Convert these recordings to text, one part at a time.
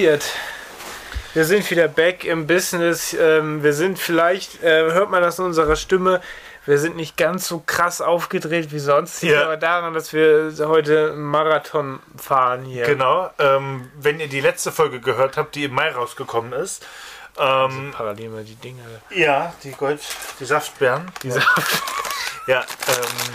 Unzensiert. Wir sind wieder back im Business. Ähm, wir sind vielleicht, äh, hört man das in unserer Stimme, wir sind nicht ganz so krass aufgedreht wie sonst. Ja. aber daran, dass wir heute einen Marathon fahren hier. Genau. Ähm, wenn ihr die letzte Folge gehört habt, die im Mai rausgekommen ist. Ähm, Parallel mal die Dinge. ja, die Gold, die Saftbeeren. Diese Ja, ähm,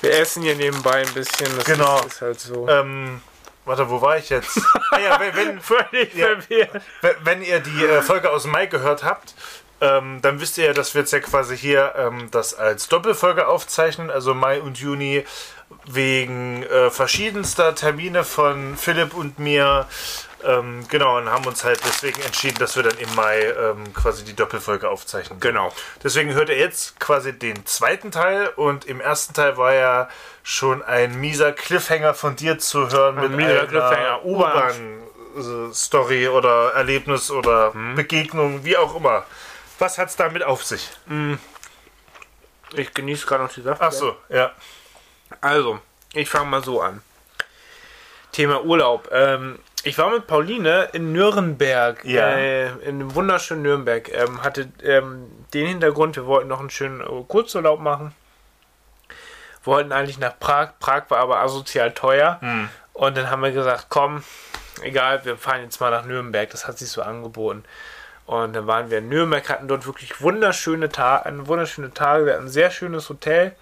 Wir essen hier nebenbei ein bisschen. Das Genau. ist, ist halt so. ähm, warte, wo war ich jetzt? ah, ja, wenn, Völlig ja. verwirrt. wenn- ihr die äh, Folge aus Mai gehört habt, ähm, dann wisst ihr ja, dass wir jetzt ja quasi hier ähm, das als Doppelfolge aufzeichnen, also Mai und Juni, wegen äh, verschiedenster Termine von Philipp und mir. Ähm, genau, und haben uns halt deswegen entschieden, dass wir dann im Mai ähm, quasi die Doppelfolge aufzeichnen. Genau. Deswegen hört ihr jetzt quasi den zweiten Teil und im ersten Teil war ja schon ein mieser Cliffhanger von dir zu hören Ein mit mieser einer Cliffhanger, U-Bahn. U-Bahn-Story oder Erlebnis oder Begegnung, wie auch immer. Was hat's damit auf sich? Ich genieße gerade noch die Saft. Ach so, ja. Also, ich fange mal so an. Thema Urlaub. Ähm, ich war mit Pauline in Nürnberg, Ja. äh, in dem wunderschönen Nürnberg. Ähm, hatte ähm, den Hintergrund, wir wollten noch einen schönen äh, Kurzurlaub machen. Wollten eigentlich nach Prag. Prag war aber asozial teuer. Und dann haben wir gesagt, komm, egal, wir fahren jetzt mal nach Nürnberg. Das hat sich so angeboten. Und dann waren wir in Nürnberg, hatten dort wirklich wunderschöne, Ta eine wunderschöne Tage. Wir hatten ein sehr schönes Hotel.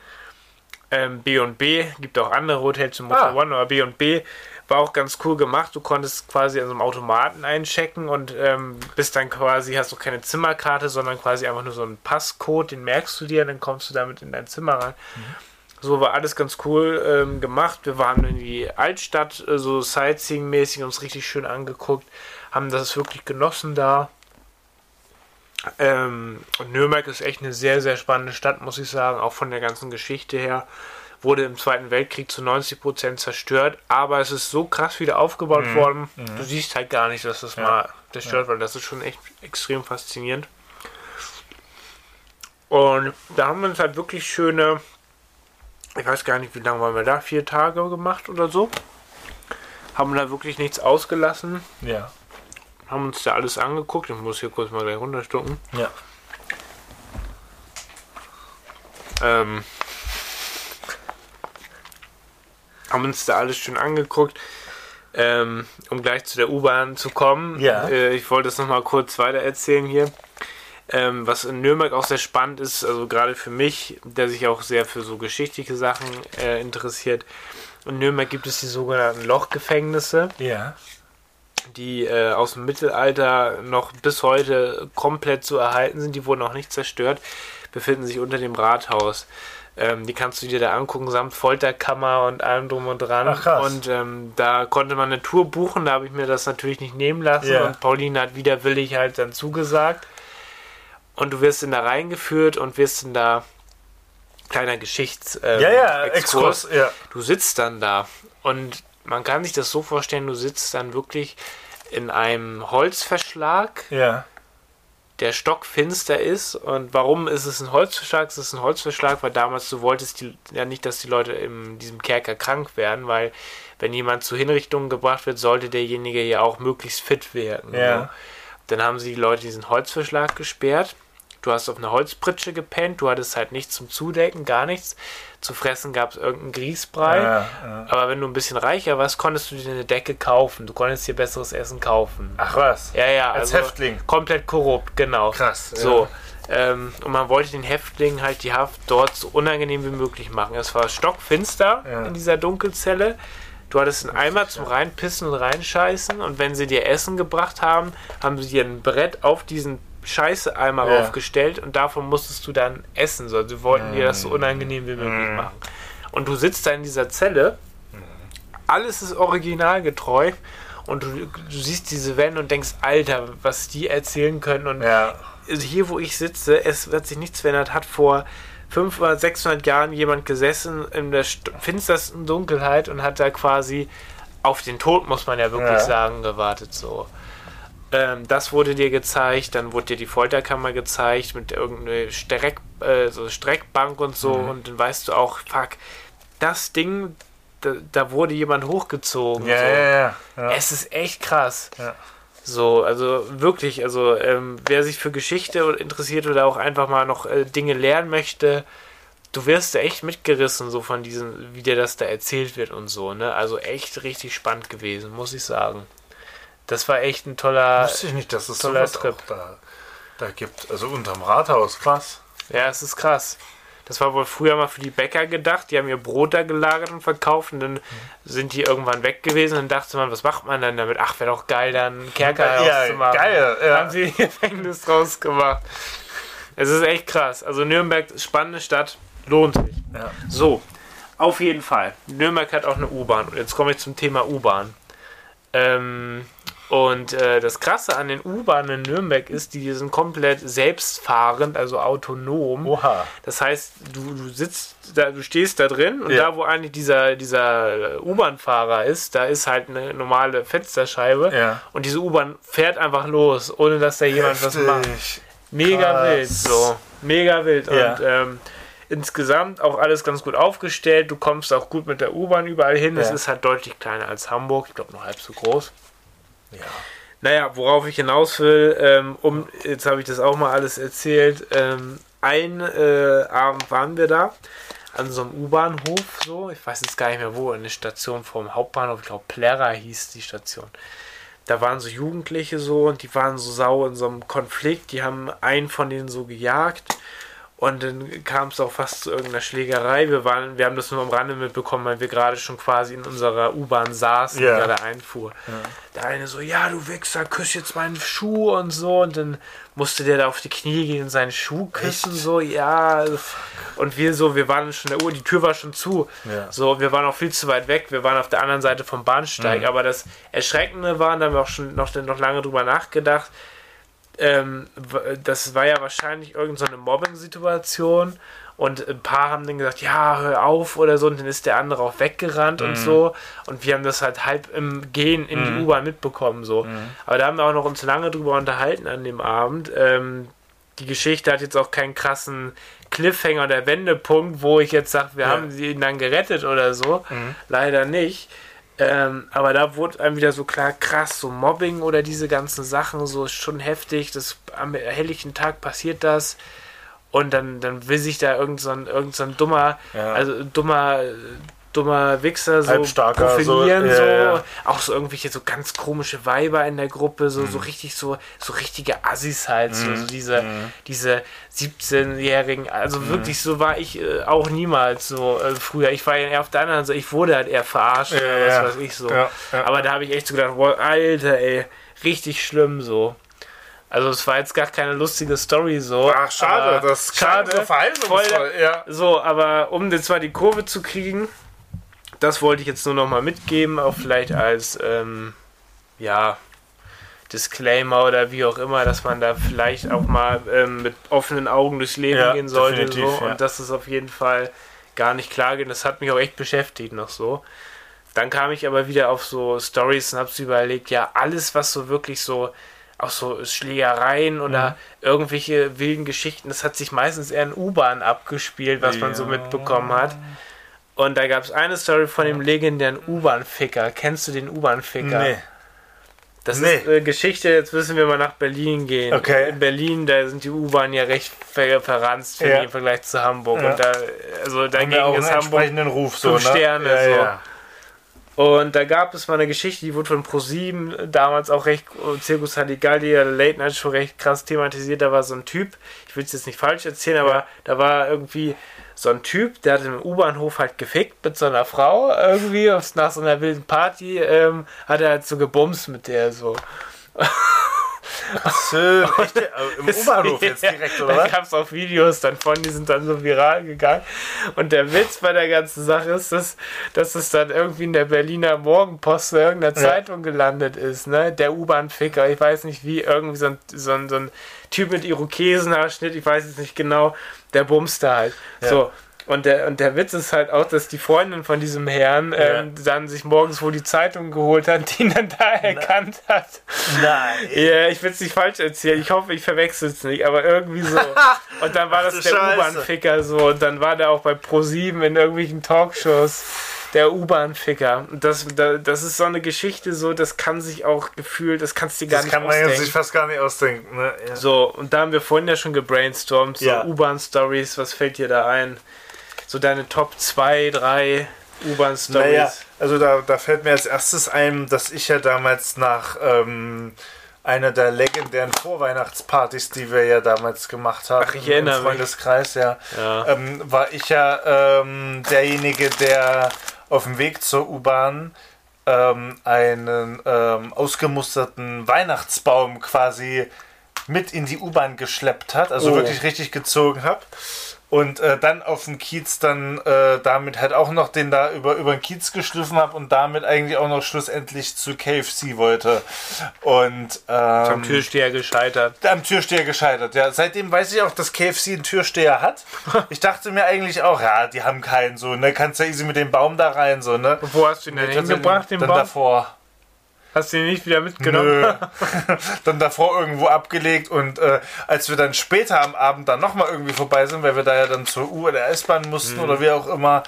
Ähm, B&B, gibt auch andere Hotels zum Motel Ah. One, aber B&B war auch ganz cool gemacht. Du konntest quasi an so einem Automaten einchecken und ähm, bist dann quasi, hast du keine Zimmerkarte, sondern quasi einfach nur so einen Passcode, den merkst du dir, dann kommst du damit in dein Zimmer rein. So war alles ganz cool ähm, gemacht. Wir waren in die Altstadt, äh, so Sightseeing-mäßig, uns richtig schön angeguckt, haben das wirklich genossen da. Ähm, und Nürnberg ist echt eine sehr, sehr spannende Stadt, muss ich sagen, auch von der ganzen Geschichte her. Wurde im Zweiten Weltkrieg zu 90% zerstört, aber es ist so krass wieder aufgebaut worden. Du siehst halt gar nicht, dass das mal zerstört war. Das ist schon echt extrem faszinierend. Und da haben wir uns halt wirklich schöne, ich weiß gar nicht, wie lange waren wir da, vier Tage gemacht oder so. Haben da wirklich nichts ausgelassen, Ja. haben uns da alles angeguckt. Ich muss hier kurz mal gleich runterstucken. Ja. Ähm, haben uns da alles schön angeguckt. Ähm, um gleich zu der U-Bahn zu kommen. Ja. Äh, ich wollte das nochmal kurz weiter erzählen hier. Ähm, was in Nürnberg auch sehr spannend ist, also gerade für mich, der sich auch sehr für so geschichtliche Sachen äh, interessiert. In Nürnberg gibt es die sogenannten Lochgefängnisse Ja. die äh, aus dem Mittelalter noch bis heute komplett zu erhalten sind. Die wurden auch nicht zerstört, befinden sich unter dem Rathaus. Ähm, die kannst du dir da angucken, samt Folterkammer und allem drum und dran. Ach, krass. Und ähm, da konnte man eine Tour buchen, da habe ich mir das natürlich nicht nehmen lassen. Ja. Und Pauline hat widerwillig halt dann zugesagt. Und du wirst in da reingeführt und wirst in da kleiner Geschichts ähm, Ja, ja, Exkurs, ja. Du sitzt dann da und man kann sich das so vorstellen, du sitzt dann wirklich in einem Holzverschlag, Ja. Der stockfinster ist. Und warum ist es ein Holzverschlag? Es ist ein Holzverschlag, weil damals du wolltest die, ja nicht, dass die Leute in diesem Kerker krank werden, weil wenn jemand zu Hinrichtungen gebracht wird, sollte derjenige ja auch möglichst fit werden. Ja. ne? Dann haben sie die Leute diesen Holzverschlag gesperrt. Du hast auf einer Holzpritsche gepennt, du hattest halt nichts zum Zudecken, gar nichts. Zu fressen gab es irgendeinen Grießbrei. Ja, ja. Aber wenn du ein bisschen reicher warst, konntest du dir eine Decke kaufen. Du konntest dir besseres Essen kaufen. Ach was. Ja, ja, Als also Häftling. Komplett korrupt, genau. Krass, ja. So. Ähm, und man wollte den Häftlingen halt die Haft dort so unangenehm wie möglich machen. Es war stockfinster Ja. in dieser Dunkelzelle. Du hattest einen Eimer zum Reinpissen und Reinscheißen. Und wenn sie dir Essen gebracht haben, haben sie dir ein Brett auf diesen Scheiße-Eimer Ja. aufgestellt und davon musstest du dann essen. So, sie wollten dir das so unangenehm wie möglich Mhm. machen. Und du sitzt da in dieser Zelle. Alles ist originalgetreu. Und du, du siehst diese Wände und denkst, Alter, was die erzählen können. Und Ja. also hier, wo ich sitze, es wird sich nichts verändert, hat vor 500, 600 Jahren jemand gesessen in der st- finstersten Dunkelheit und hat da quasi auf den Tod, muss man ja wirklich Ja. sagen, gewartet. So. Ähm, das wurde dir gezeigt, dann wurde dir die Folterkammer gezeigt mit irgendeiner Streck, äh, so Streckbank und so Mhm. und dann weißt du auch, fuck, das Ding, da, da wurde jemand hochgezogen. Ja, so. ja, ja. Es ist echt krass. Ja. So, also wirklich, also ähm, wer sich für Geschichte interessiert oder auch einfach mal noch äh, Dinge lernen möchte, du wirst da echt mitgerissen, so von diesem, wie dir das da erzählt wird und so, ne? Also echt richtig spannend gewesen, muss ich sagen. Das war echt ein toller. Wusste ich nicht, dass es toller sowas Trip. da, da gibt. Also unterm Rathaus, krass. Ja, es ist krass. Das war wohl früher mal für die Bäcker gedacht. Die haben ihr Brot da gelagert und verkauft und dann sind die irgendwann weg gewesen. Dann dachte man, was macht man dann damit? Ach, wäre doch geil, dann einen Kerker Ja, auszumachen. geil, ja. Haben sie ein Gefängnis draus gemacht. Es ist echt krass. Also Nürnberg, spannende Stadt, lohnt sich. Ja. So, auf jeden Fall. Nürnberg hat auch eine U-Bahn. Und jetzt komme ich zum Thema U-Bahn. Ähm, und äh, das Krasse an den U-Bahnen in Nürnberg ist, die sind komplett selbstfahrend, also autonom. Oha. Das heißt, du, du sitzt da, du stehst da drin und Ja. da, wo eigentlich dieser, dieser U-Bahn-Fahrer ist, da ist halt eine normale Fensterscheibe Ja. und diese U-Bahn fährt einfach los, ohne dass da jemand was macht. Heftig. Mega Krass. wild, so. Mega wild. Ja. Und ähm, insgesamt auch alles ganz gut aufgestellt. Du kommst auch gut mit der U-Bahn überall hin. Es ist halt deutlich kleiner als Hamburg. Ich glaube, noch halb so groß. Ja. Naja, worauf ich hinaus will, ähm, um, jetzt habe ich das auch mal alles erzählt. Ähm, ein äh, Abend waren wir da an so einem U-Bahnhof, so, ich weiß jetzt gar nicht mehr wo, eine Station vom Hauptbahnhof, ich glaube Plärrer hieß die Station. Da waren so Jugendliche so und die waren so sau in so einem Konflikt, die haben einen von denen so gejagt und dann kam es auch fast zu irgendeiner Schlägerei. Wir, waren, wir haben das nur am Rande mitbekommen, weil wir gerade schon quasi in unserer U-Bahn saßen, Ja. gerade einfuhr. Der eine so, ja, du Wichser, küss jetzt meinen Schuh und so. Und dann musste der da auf die Knie gehen und seinen Schuh küssen, Echt? so, ja. Und wir so, wir waren schon in der Uhr, die Tür war schon zu. Ja. So, wir waren auch viel zu weit weg. Wir waren auf der anderen Seite vom Bahnsteig. Mhm. Aber das Erschreckende war, da haben wir auch schon noch, noch lange drüber nachgedacht, ähm, das war ja wahrscheinlich irgendeine so eine Mobbing-Situation und ein paar haben dann gesagt, ja, hör auf oder so und dann ist der andere auch weggerannt Mhm. und so und wir haben das halt halb im Gehen in die U-Bahn mitbekommen so. Mhm. Aber da haben wir auch noch uns lange drüber unterhalten an dem Abend. Ähm, die Geschichte hat jetzt auch keinen krassen Cliffhanger oder Wendepunkt, wo ich jetzt sage, wir Ja. haben ihn dann gerettet oder so. Mhm. Leider nicht. Ähm, aber da wurde einem wieder so klar, krass, so Mobbing oder diese ganzen Sachen, so ist schon heftig. Das, am helllichen Tag passiert das. Und dann, dann will sich da irgend so ein, irgend so ein dummer, Ja. also dummer, dummer Wichser so profilieren, so, so, ja, ja. auch so irgendwelche so ganz komische Weiber in der Gruppe, so, Mhm. so richtig so, so richtige Assis halt, so, so diese, diese 17-Jährigen, also Mhm. wirklich so war ich äh, auch niemals so äh, früher. Ich war ja eher auf der anderen Seite, ich wurde halt eher verarscht Ja, oder was ja. weiß ich so. Ja. Aber da habe ich echt so gedacht, wow, Alter, ey, richtig schlimm so. Also es war jetzt gar keine lustige Story so. Ach, schade, das klang so ja. So, aber um jetzt mal die Kurve zu kriegen, das wollte ich jetzt nur noch mal mitgeben, auch vielleicht als, ähm, ja, Disclaimer oder wie auch immer, dass man da vielleicht auch mal ähm, mit offenen Augen durchs Leben Ja, gehen sollte. So, definitiv, ja. Und das ist auf jeden Fall gar nicht klar geht. Das hat mich auch echt beschäftigt noch so. Dann kam ich aber wieder auf so Stories und habe so überlegt, ja, alles, was so wirklich so, auch so Schlägereien oder Mhm. irgendwelche wilden Geschichten, das hat sich meistens eher in U-Bahn abgespielt, was man so Ja. mitbekommen hat. Und da gab es eine Story von dem legendären U-Bahn-Ficker. Kennst du den U-Bahn-Ficker? Nee. Das Nee. ist äh, Geschichte, jetzt müssen wir mal nach Berlin gehen. Okay. In Berlin, da sind die U-Bahn ja recht ver verranzt Ja. im Vergleich zu Hamburg. Ja. Und da, also dagegen auch ist Hamburg entsprechenden Ruf, so, ne? Sterne, ja, so. Ja. und da gab es mal eine Geschichte, die wurde von ProSieben damals auch recht, äh, Circus Halligalli, der Late Night Show recht krass thematisiert. Da war so ein Typ, ich will es jetzt nicht falsch erzählen, aber da war irgendwie so ein Typ, der hat im U-Bahnhof halt gefickt mit so einer Frau irgendwie, und nach so einer wilden Party ähm, hat er halt so gebumst mit der so. Schön. Echt? äh, Im U-Bahnhof jetzt direkt, oder Da gab es auch Videos dann von, die sind dann so viral gegangen. Und der Witz bei der ganzen Sache ist, dass, dass es dann irgendwie in der Berliner Morgenpost oder irgendeiner Ja. Zeitung gelandet ist, ne? Der U-Bahn-Ficker, ich weiß nicht wie, irgendwie so ein, so ein, so ein Typ mit Irokesenhaarschnitt, ich weiß jetzt nicht genau, der bumste halt. Ja. So. Und der, und der Witz ist halt auch, dass die Freundin von diesem Herrn ähm, dann sich morgens wohl die Zeitung geholt hat, die ihn dann da erkannt hat. Nein. Ja, ich will es nicht falsch erzählen. Ich hoffe, ich verwechsel es nicht, aber irgendwie so. Und dann war Ach das der. U-Bahn-Ficker so. Und dann war der auch bei Pro7 in irgendwelchen Talkshows. Der U-Bahn-Ficker. Das, das, das ist so eine Geschichte, so, das kann sich auch gefühlt, das kannst du dir gar Das nicht kann man ausdenken. ja sich fast gar nicht ausdenken. Ne? Ja. So, und da haben wir vorhin ja schon gebrainstormt, so Ja. U-Bahn-Stories, was fällt dir da ein? So deine Top 2, 3 U-Bahn-Stories. Naja, also da, da fällt mir als erstes ein, dass ich ja damals nach ähm, einer der legendären Vorweihnachtspartys, die wir ja damals gemacht haben, Ach, ich im mich. Freundeskreis, ja, Ja. ähm, war ich ja ähm, derjenige, der auf dem Weg zur U-Bahn ähm, einen ähm, ausgemusterten Weihnachtsbaum quasi mit in die U-Bahn geschleppt hat, also Oh. wirklich richtig gezogen habe. Und äh, dann auf dem Kiez dann äh, damit halt auch noch den da über, über den Kiez geschliffen habe und damit eigentlich auch noch schlussendlich zu KFC wollte. Und ähm, Am Türsteher gescheitert. am Türsteher gescheitert, ja. Seitdem weiß ich auch, dass KFC einen Türsteher hat. Ich dachte mir eigentlich auch, ja, die haben keinen so, ne? Kannst ja easy mit dem Baum da rein, so, ne? Und wo hast du ihn denn hingebracht, den dann Baum? davor. Hast du ihn nicht wieder mitgenommen? Nö. dann davor irgendwo abgelegt und äh, als wir dann später am Abend dann nochmal irgendwie vorbei sind, weil wir da ja dann zur U- oder S-Bahn mussten oder wie auch immer,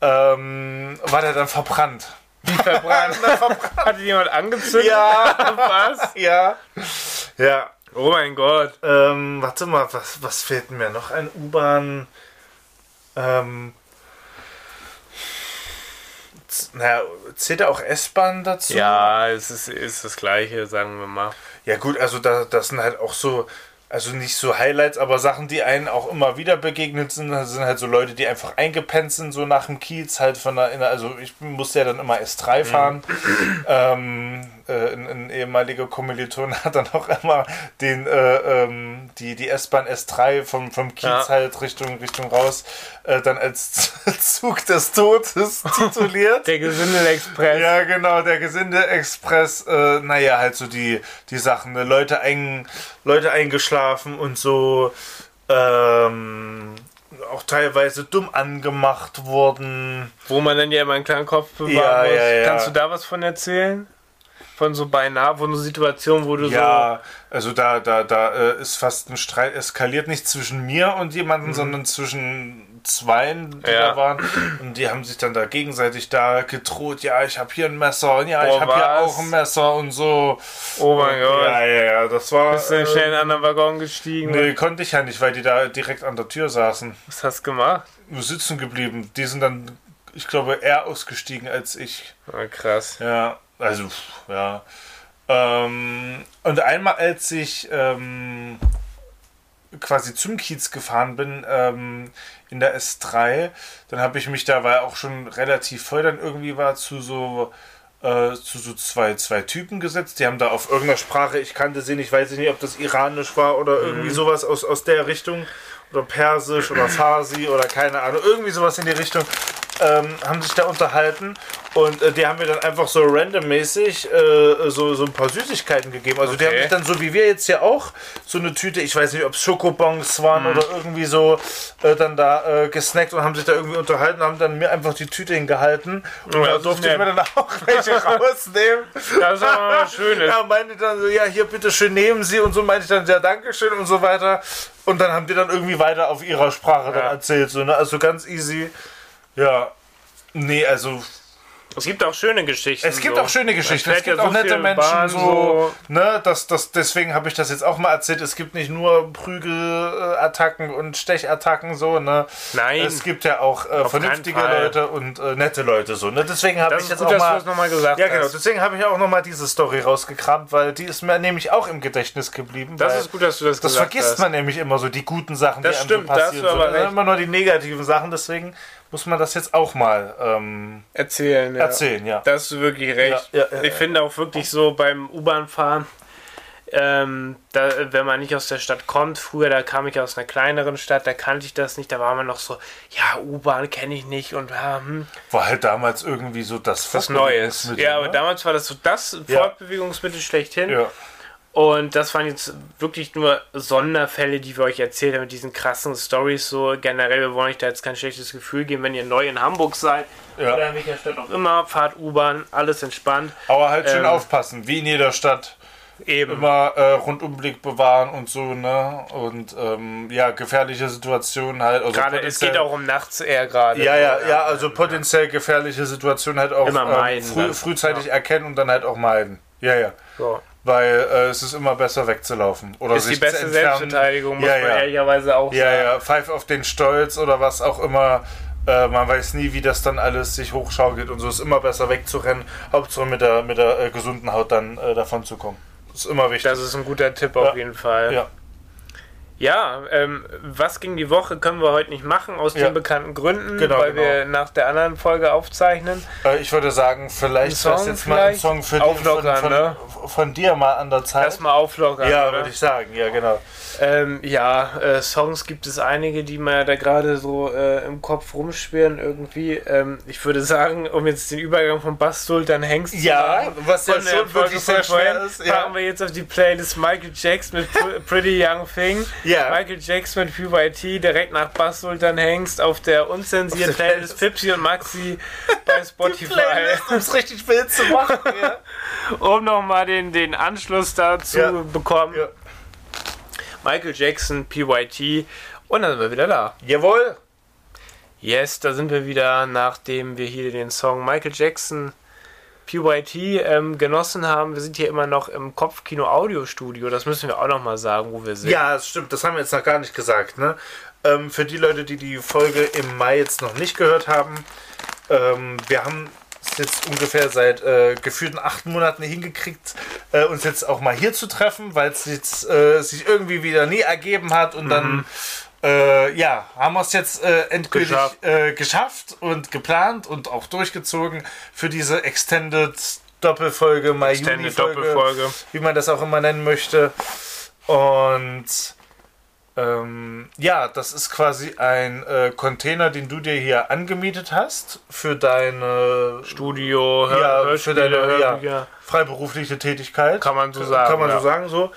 ähm, war der dann verbrannt. Verbrannt. Hat ihn jemand angezündet? Ja, Was? ja. Ja. Oh mein Gott. Ähm, warte mal, was, was fehlt mir noch? Ein U-Bahn. Ähm, naja, zählt da auch S-Bahn dazu? Ja, es ist, ist das gleiche, sagen wir mal. Ja, gut, also da, das sind halt auch so, also nicht so Highlights, aber Sachen, die einen auch immer wieder begegnet sind, das sind halt so Leute, die einfach eingepennt sind, so nach dem Kiez, halt von der, also ich musste ja dann immer S3 fahren. Ähm, äh, ein, ein ehemaliger Kommiliton hat dann auch immer den, äh, ähm, die, die S-Bahn S3 vom, vom Kiez Ja. halt Richtung, Richtung raus, äh, dann als Zug des Todes tituliert. Der Gesindel-Express. Ja, genau, der Gesinde-Express, äh, naja, halt so die, die Sachen, ne? Leute, ein, Leute eingeschlafen und so, ähm, auch teilweise dumm angemacht wurden. Wo man dann ja immer einen kleinen Kopf bewahren Ja, muss. ja, ja. Kannst du da was von erzählen? Von so beinahe, von so Situationen, wo du Ja, also da, da, da äh, ist fast ein Streit eskaliert, nicht zwischen mir und jemandem, sondern zwischen zweien, die Mhm. Ja. da waren. Und die haben sich dann da gegenseitig da gedroht, ja, ich habe hier ein Messer und ja, Boah, ich habe hier auch ein Messer und so. so, oh mein Gott, Ja, ja, ja, das war... bist du äh, schnell in einen anderen Waggon gestiegen? Nee, konnte ich ja nicht, weil die da direkt an der Tür saßen. Was hast du gemacht? Nur sitzen geblieben. Die sind dann, ich glaube, eher ausgestiegen als ich. Ah, krass. Ja, also, ja. Ähm, und einmal, als ich ähm, quasi zum Kiez gefahren bin, ähm, in der S3, dann habe ich mich da, weil auch schon relativ voll dann irgendwie war, zu so äh, zu so zwei, zwei Typen gesetzt. Die haben da auf irgendeiner Sprache, ich kannte sie nicht, weiß ich nicht, ob das iranisch war oder irgendwie sowas aus, aus der Richtung. Oder Persisch oder Farsi oder keine Ahnung, irgendwie sowas in die Richtung. Ähm, haben sich da unterhalten und äh, die haben mir dann einfach so randommäßig äh, so, so ein paar Süßigkeiten gegeben. Also die haben Okay. sich dann so wie wir jetzt hier auch so eine Tüte, ich weiß nicht, ob es Schokobons waren oder irgendwie so, äh, dann da äh, gesnackt und haben sich da irgendwie unterhalten, haben dann mir einfach die Tüte hingehalten und Oh, da durfte ich mir dann auch welche rausnehmen. Das ist aber was Schönes. Ja, meinte dann so, ja, hier bitte schön nehmen Sie und so meinte ich dann, ja, Dankeschön und so weiter. Und dann haben die dann irgendwie weiter auf ihrer Sprache dann Ja. erzählt, so, ne? Also ganz easy. Ja. Nee, also Es gibt auch schöne Geschichten. es gibt so. auch schöne Geschichten. Es gibt ja auch so nette Menschen, Bahn, so, so. ne, das, das, deswegen habe ich das jetzt auch mal erzählt. Es gibt nicht nur Prügelattacken und Stechattacken, so, ne. Nein. Es gibt ja auch äh, vernünftige. Leute und äh, nette Leute, so, ne. Deswegen habe Das ich jetzt gut, auch mal. das nochmal gesagt Ja, genau. hast. Deswegen habe ich auch nochmal diese Story rausgekramt, weil die ist mir nämlich auch im Gedächtnis geblieben. Das ist gut, dass du das, das gesagt vergisst hast. man nämlich immer so, die guten Sachen, Das die einem stimmt, so da hast passieren. du aber so, recht. Immer nur die negativen Sachen, deswegen muss man das jetzt auch mal ähm, Erzählen, ja. erzählen, ja. Da hast du wirklich recht. Ja, ja, ich finde auch wirklich so beim U-Bahn-Fahren, ähm, da, wenn man nicht aus der Stadt kommt, früher, da kam ich aus einer kleineren Stadt, da kannte ich das nicht, da war man noch so, ja, U-Bahn kenne ich nicht und hm, War halt damals irgendwie so das was Neues. Ja, aber ne? damals war das so das. Fortbewegungsmittel schlechthin. Ja. Und das waren jetzt wirklich nur Sonderfälle, die wir euch erzählt haben mit diesen krassen Stories. So generell, wir wollen euch da jetzt kein schlechtes Gefühl geben, wenn ihr neu in Hamburg seid Ja. oder in welcher Stadt auch immer, fahrt U-Bahn, alles entspannt. Aber halt schön Ähm, aufpassen, wie in jeder Stadt. Eben. immer äh, Rundumblick bewahren und so, ne? Und ähm, ja, gefährliche Situationen halt. Also Gerade, es geht auch um nachts eher gerade. Ja, ja, ja, also potenziell gefährliche Situationen halt auch Immer ähm, meiden früh, dann. frühzeitig erkennen und dann halt auch meiden. Ja, ja. So. Weil äh, es ist immer besser wegzulaufen. Oder Ist die beste. Selbstverteidigung, muss Ja, man ja. ehrlicherweise auch Ja, sagen. ja, pfeif auf den Stolz oder was auch immer. Äh, man weiß nie, wie das dann alles sich hochschaukelt und so ist immer besser wegzurennen. Hauptsache mit der, mit der äh, gesunden Haut dann äh, davon zu kommen. Das ist immer wichtig. Das ist ein guter Tipp auf Ja. jeden Fall. ja. Ja, ähm, was ging die Woche, können wir heute nicht machen, aus Ja. den bekannten Gründen, Genau, weil genau. wir nach der anderen Folge aufzeichnen. Äh, ich würde sagen, vielleicht Song jetzt mal ein? Song für Auflockern, von, von, ne? von dir mal an der Zeit. Erstmal auflockern. ja, würde ich sagen, ja, genau. Ähm, ja, äh, Songs gibt es einige, die mir da gerade so äh, im Kopf rumschwirren irgendwie. Ähm, ich würde sagen, um jetzt den Übergang von Bass Sultan Hengst Ja, zu machen, was ja schon Folge wirklich sehr schwer ist, ja. packen wir jetzt auf die Playlist Michael Jackson mit Pr- Pretty Young Thing. Ja. Michael Jackson mit PYT direkt nach Bass Sultan Hengst auf der unzensierten Auf der Playlist Playlist. Fipsi und Maxi bei Spotify. um es richtig wild zu machen. ja. um nochmal den, den Anschluss dazu Ja. bekommen. Ja. Michael Jackson, PYT und dann sind wir wieder da. Jawohl. Yes, da sind wir wieder, nachdem wir hier den Song Michael Jackson PYT ähm, genossen haben. Wir sind hier immer noch im Kopfkino Audiostudio. Das müssen wir auch nochmal sagen, wo wir sind. Ja, das stimmt. Das haben wir jetzt noch gar nicht gesagt. Ne? Ähm, für die Leute, die die Folge im Mai jetzt noch nicht gehört haben, ähm, wir haben es jetzt ungefähr seit äh, gefühlten acht Monaten hingekriegt, äh, uns jetzt auch mal hier zu treffen, weil es jetzt äh, sich irgendwie wieder nie ergeben hat und dann äh, ja, haben wir es jetzt äh, endgültig Geschafft. Äh, geschafft und geplant und auch durchgezogen für diese Extended Doppelfolge, Mai Extended Folge, Doppelfolge. wie man das auch immer nennen möchte. Und ähm, ja, das ist quasi ein äh, Container, den du dir hier angemietet hast für deine Studio, Hör ja, für deine ja, Hörbücher. freiberufliche Tätigkeit. Kann man so sagen, Kann man ja. so sagen, so.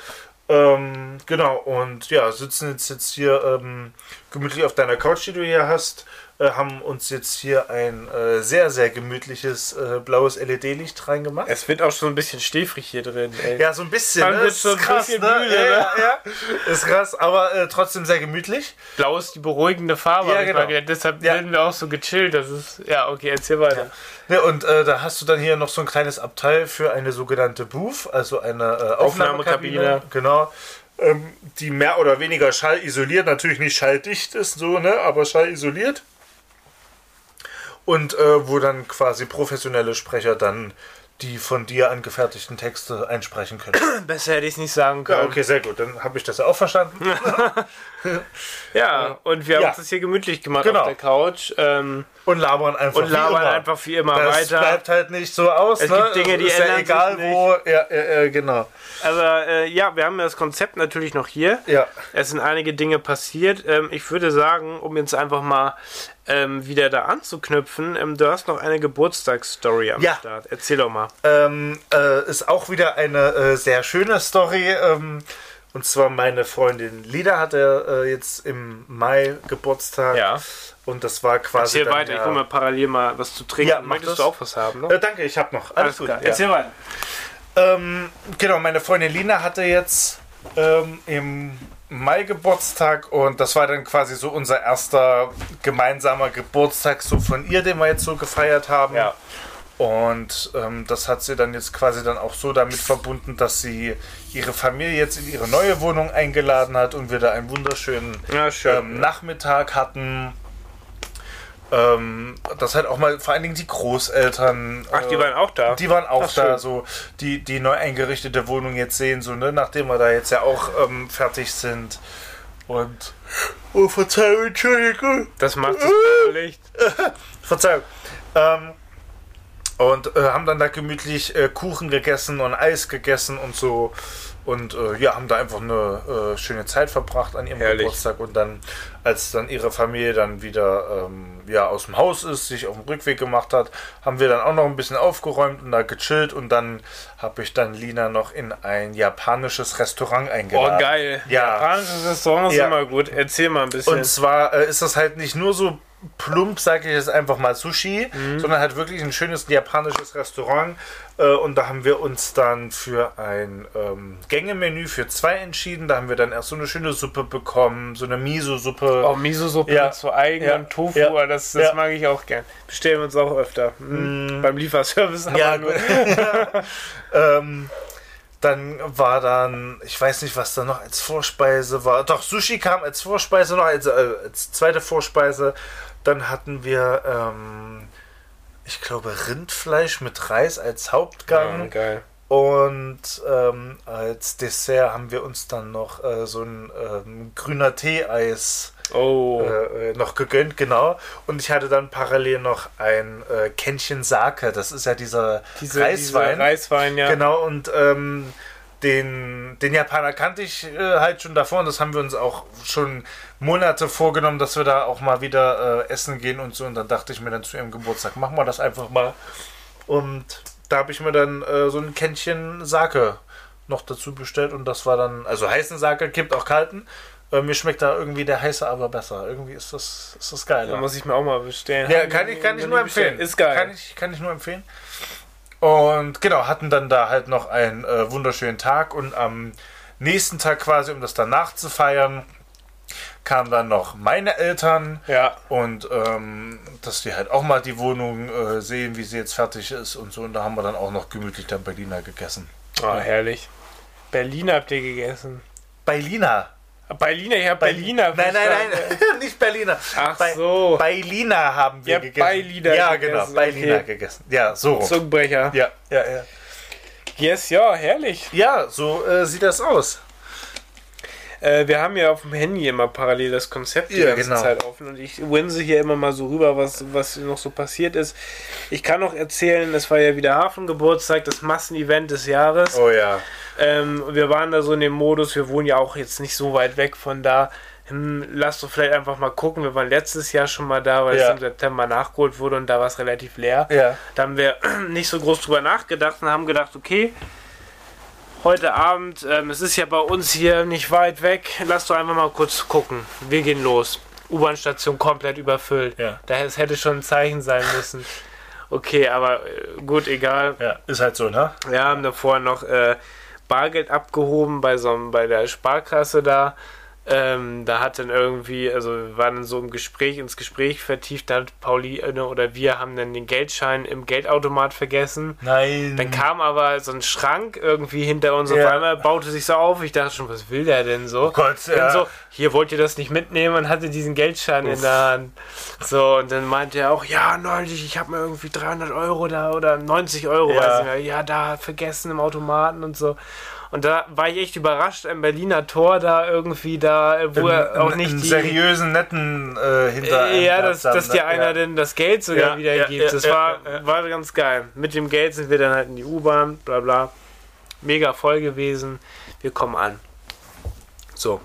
Ähm, genau, und ja, sitzen jetzt, jetzt hier ähm, gemütlich auf deiner Couch, die du hier hast, äh, haben uns jetzt hier ein äh, sehr, sehr gemütliches äh, blaues LED-Licht reingemacht. Es wird auch schon ein bisschen schläfrig hier drin. Ey. Ja, so ein bisschen. Man Ne? Ist ein krass, bisschen ne? müde, ja, ne? ja, ja. Ist krass, aber äh, trotzdem sehr gemütlich. Blau ist die beruhigende Farbe, Ja, genau. gelernt. deshalb Ja. werden wir auch so gechillt. Das ist, ja, okay, erzähl weiter. Ja, und äh, da hast du dann hier noch so ein kleines Abteil für eine sogenannte Booth, also eine Aufnahmekabine. Aufnahmekabine. Genau. Ähm, die mehr oder weniger schallisoliert, natürlich nicht schalldicht ist, so, ne, aber schallisoliert. Und äh, wo dann quasi professionelle Sprecher dann die von dir angefertigten Texte einsprechen können. Besser hätte ich es nicht sagen Ja, können. okay, sehr gut. Dann habe ich das ja auch verstanden. Ja, und wir haben Ja. uns das hier gemütlich gemacht Genau. auf der Couch ähm, Und labern einfach und labern wie immer. einfach wie immer Das weiter. bleibt halt nicht so aus. Es ne? gibt Dinge, die ist ja ändern sich egal wo. Ja, ja, ja, genau. Aber äh, ja, wir haben ja das Konzept natürlich noch hier. Ja. Es sind einige Dinge passiert. Ähm, ich würde sagen, um jetzt einfach mal ähm, wieder da anzuknüpfen, ähm, du hast noch eine Geburtstagsstory am Ja. Start. Erzähl doch mal. Ähm, äh, ist auch wieder eine äh, sehr schöne Story. Ähm, und zwar meine Freundin Lida hatte äh, jetzt im Mai Geburtstag. Ja. Und das war quasi. Erzähl weiter, ja, ich hole mal parallel mal was zu trinken. Ja, Möchtest das. du auch was haben? Ne? Äh, danke, ich habe noch. Alles, gut. klar. Erzähl weiter. Ähm, genau, meine Freundin Lina hatte jetzt ähm, im Mai Geburtstag und das war dann quasi so unser erster gemeinsamer Geburtstag so von ihr, den wir jetzt so gefeiert haben. Ja. Und ähm, das hat sie dann jetzt quasi dann auch so damit verbunden, dass sie ihre Familie jetzt in ihre neue Wohnung eingeladen hat und wir da einen wunderschönen Ja, schön. ähm, Nachmittag hatten. Ähm, das halt auch mal vor allen Dingen die Großeltern. Ach, die äh, waren auch da. die waren auch Ach, da, schön. so die, die neu eingerichtete Wohnung jetzt sehen, so, ne, nachdem wir da jetzt ja auch ähm, fertig sind. Und. Oh, Verzeihung, Entschuldigung. Das macht es Licht. Verzeihung. Ähm, und äh, haben dann da gemütlich äh, Kuchen gegessen und Eis gegessen und so. Und äh, ja, haben da einfach eine äh, schöne Zeit verbracht an ihrem Herrlich. Geburtstag. Und dann, als dann ihre Familie dann wieder ähm, ja, aus dem Haus ist, sich auf den Rückweg gemacht hat, haben wir dann auch noch ein bisschen aufgeräumt und da gechillt. Und dann habe ich dann Lina noch in ein japanisches Restaurant Oh, eingeladen. geil. Ja. Japanisches Restaurant ist Ja. immer gut. Erzähl mal ein bisschen. Und zwar äh, ist das halt nicht nur so plump, sage ich jetzt einfach mal Sushi, Mhm. sondern halt wirklich ein schönes japanisches Restaurant. Äh, und da haben wir uns dann für ein ähm, Gängemenü für zwei entschieden. Da haben wir dann erst so eine schöne Suppe bekommen, so eine Miso-Suppe. Oh, Miso-Suppe Ja. mit so Eigen Ja. und Tofu, Ja. das, das Ja. mag ich auch gern. Bestellen wir uns auch öfter. Mhm. Beim Lieferservice aber Ja, nur. gut. ähm, dann war dann, ich weiß nicht, was da noch als Vorspeise war. Doch, Sushi kam als Vorspeise noch, als, äh, als zweite Vorspeise. Dann hatten wir, ähm, ich glaube, Rindfleisch mit Reis als Ja, Hauptgang. geil. Und ähm, als Dessert haben wir uns dann noch äh, so ein ähm, grüner Tee-Eis Oh. äh, äh, noch gegönnt, genau. Und ich hatte dann parallel noch ein äh, Kännchen Sake. Das ist ja dieser Diese, Reiswein. Dieser Reiswein, ja. Genau, und ähm, den, den Japaner kannte ich äh, halt schon davor und das haben wir uns auch schon Monate vorgenommen, dass wir da auch mal wieder äh, essen gehen und so. Und dann dachte ich mir dann zu ihrem Geburtstag, machen wir das einfach mal. Und da habe ich mir dann äh, so ein Kännchen Sake noch dazu bestellt und das war dann, also heißen Sake, gibt auch kalten. Äh, mir schmeckt da irgendwie der heiße aber besser. Irgendwie ist das, ist das geil. Da muss ich mir auch mal bestellen. Ja, kann ich, kann ich nur empfehlen. Ist geil. Kann ich, kann ich nur empfehlen. Und genau, hatten dann da halt noch einen äh, wunderschönen Tag und am nächsten Tag quasi, um das danach zu feiern, kamen dann noch meine Eltern Ja. und ähm, dass die halt auch mal die Wohnung äh, sehen, wie sie jetzt fertig ist und so. Und da haben wir dann auch noch gemütlich dann Berliner gegessen. Oh, herrlich. Berliner habt ihr gegessen. Berliner. Berliner, ich hab Berliner. Nein, nein, nein, nicht Berliner. Ach Bei- so. Berliner haben wir Ja, gegessen. Berliner ja, genau, Berliner okay. gegessen. Ja, so rum. Zungenbrecher. Ja, ja, ja. Yes, ja, herrlich. Ja, so äh, sieht das aus. Äh, wir haben ja auf dem Handy immer parallel das Konzept die Ja, ganze genau. Zeit offen und ich winse hier immer mal so rüber, was, was noch so passiert ist. Ich kann noch erzählen, es war ja wieder Hafengeburtstag, das Massenevent des Jahres. Oh ja. Ähm, wir waren da so in dem Modus, wir wohnen ja auch jetzt nicht so weit weg von da. Hm, lass doch vielleicht einfach mal gucken. Wir waren letztes Jahr schon mal da, weil Ja. es im September nachgeholt wurde und da war es relativ leer. Ja. Da haben wir nicht so groß drüber nachgedacht und haben gedacht, okay, heute Abend, ähm, es ist ja bei uns hier nicht weit weg, lass doch einfach mal kurz gucken. Wir gehen los. U-Bahn-Station komplett überfüllt. Ja. Da es hätte schon ein Zeichen sein müssen. Okay, aber äh, gut, egal. Ja, ist halt so, ne? Wir haben davor noch äh, Bargeld abgehoben bei so einem, bei der Sparkasse da. Ähm, da hat dann irgendwie, also wir waren dann so im Gespräch, ins Gespräch vertieft, da hat Pauli äh, oder wir haben dann den Geldschein im Geldautomat vergessen. Nein. Dann kam aber so ein Schrank irgendwie hinter uns Ja. auf einmal, baute sich so auf. Ich dachte schon, was will der denn so? Gott, Dann ja. so, hier wollt ihr das nicht mitnehmen und hatte diesen Geldschein in der Hand. So, und dann meinte er auch, ja, neulich, ich habe mir irgendwie 300 Euro da oder 90 Euro, Ja. weiß nicht mehr, ja, da vergessen im Automaten und so. Und da war ich echt überrascht, ein Berliner Tor da irgendwie da, wo er auch nicht einen die... seriösen, netten äh, hinter Ja, dass, dass haben, dir ne? einer ja. denn das Geld sogar Ja, wieder ja, gibt. das war, war ganz geil. Mit dem Geld sind wir dann halt in die U-Bahn, bla bla. Mega voll gewesen. Wir kommen an. So.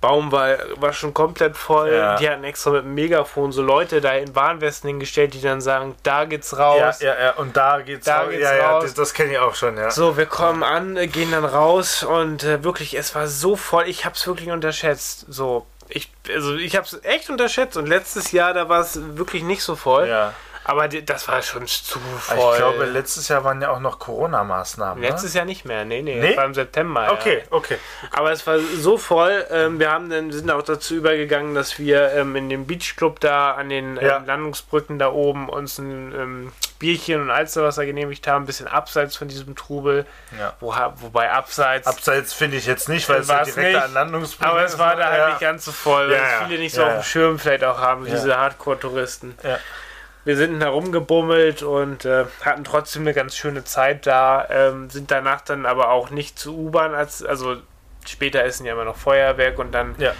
Baum war, war schon komplett voll. Ja. Die hatten extra mit dem Megafon so Leute da in Warnwesten hingestellt, die dann sagen, da geht's raus. Ja, ja, ja, und da geht's, Da raus. geht's ja, ja, raus. das, das kenne ich auch schon, ja. So, wir kommen an, gehen dann raus und äh, wirklich, es war so voll, ich hab's wirklich unterschätzt. So, ich, also ich hab's echt unterschätzt und letztes Jahr, da war es wirklich nicht so voll. ja. Aber das war schon zu Aber voll. Ich glaube, letztes Jahr waren ja auch noch Corona-Maßnahmen. Letztes Jahr nicht mehr, nee, nee, Nee? war im September. Ne? Okay, Ja. okay. Aber es war so voll, ähm, wir haben dann, sind auch dazu übergegangen, dass wir ähm, in dem Beachclub da an den ähm, Ja. Landungsbrücken da oben uns ein ähm, Bierchen und Alsterwasser genehmigt haben, ein bisschen abseits von diesem Trubel. Ja. Wo, wobei abseits. Abseits finde ich jetzt nicht, weil es ja War's direkt nicht. an Landungsbrücken aber es war da halt nicht ganz so voll, weil es viele nicht so auf dem. Schirm vielleicht auch haben, diese Hardcore-Touristen. Ja. Wir sind da rumgebummelt und äh, hatten trotzdem eine ganz schöne Zeit da, ähm, sind danach dann aber auch nicht zu U-Bahn, als, also später ist ja immer noch Feuerwerk und dann Ja.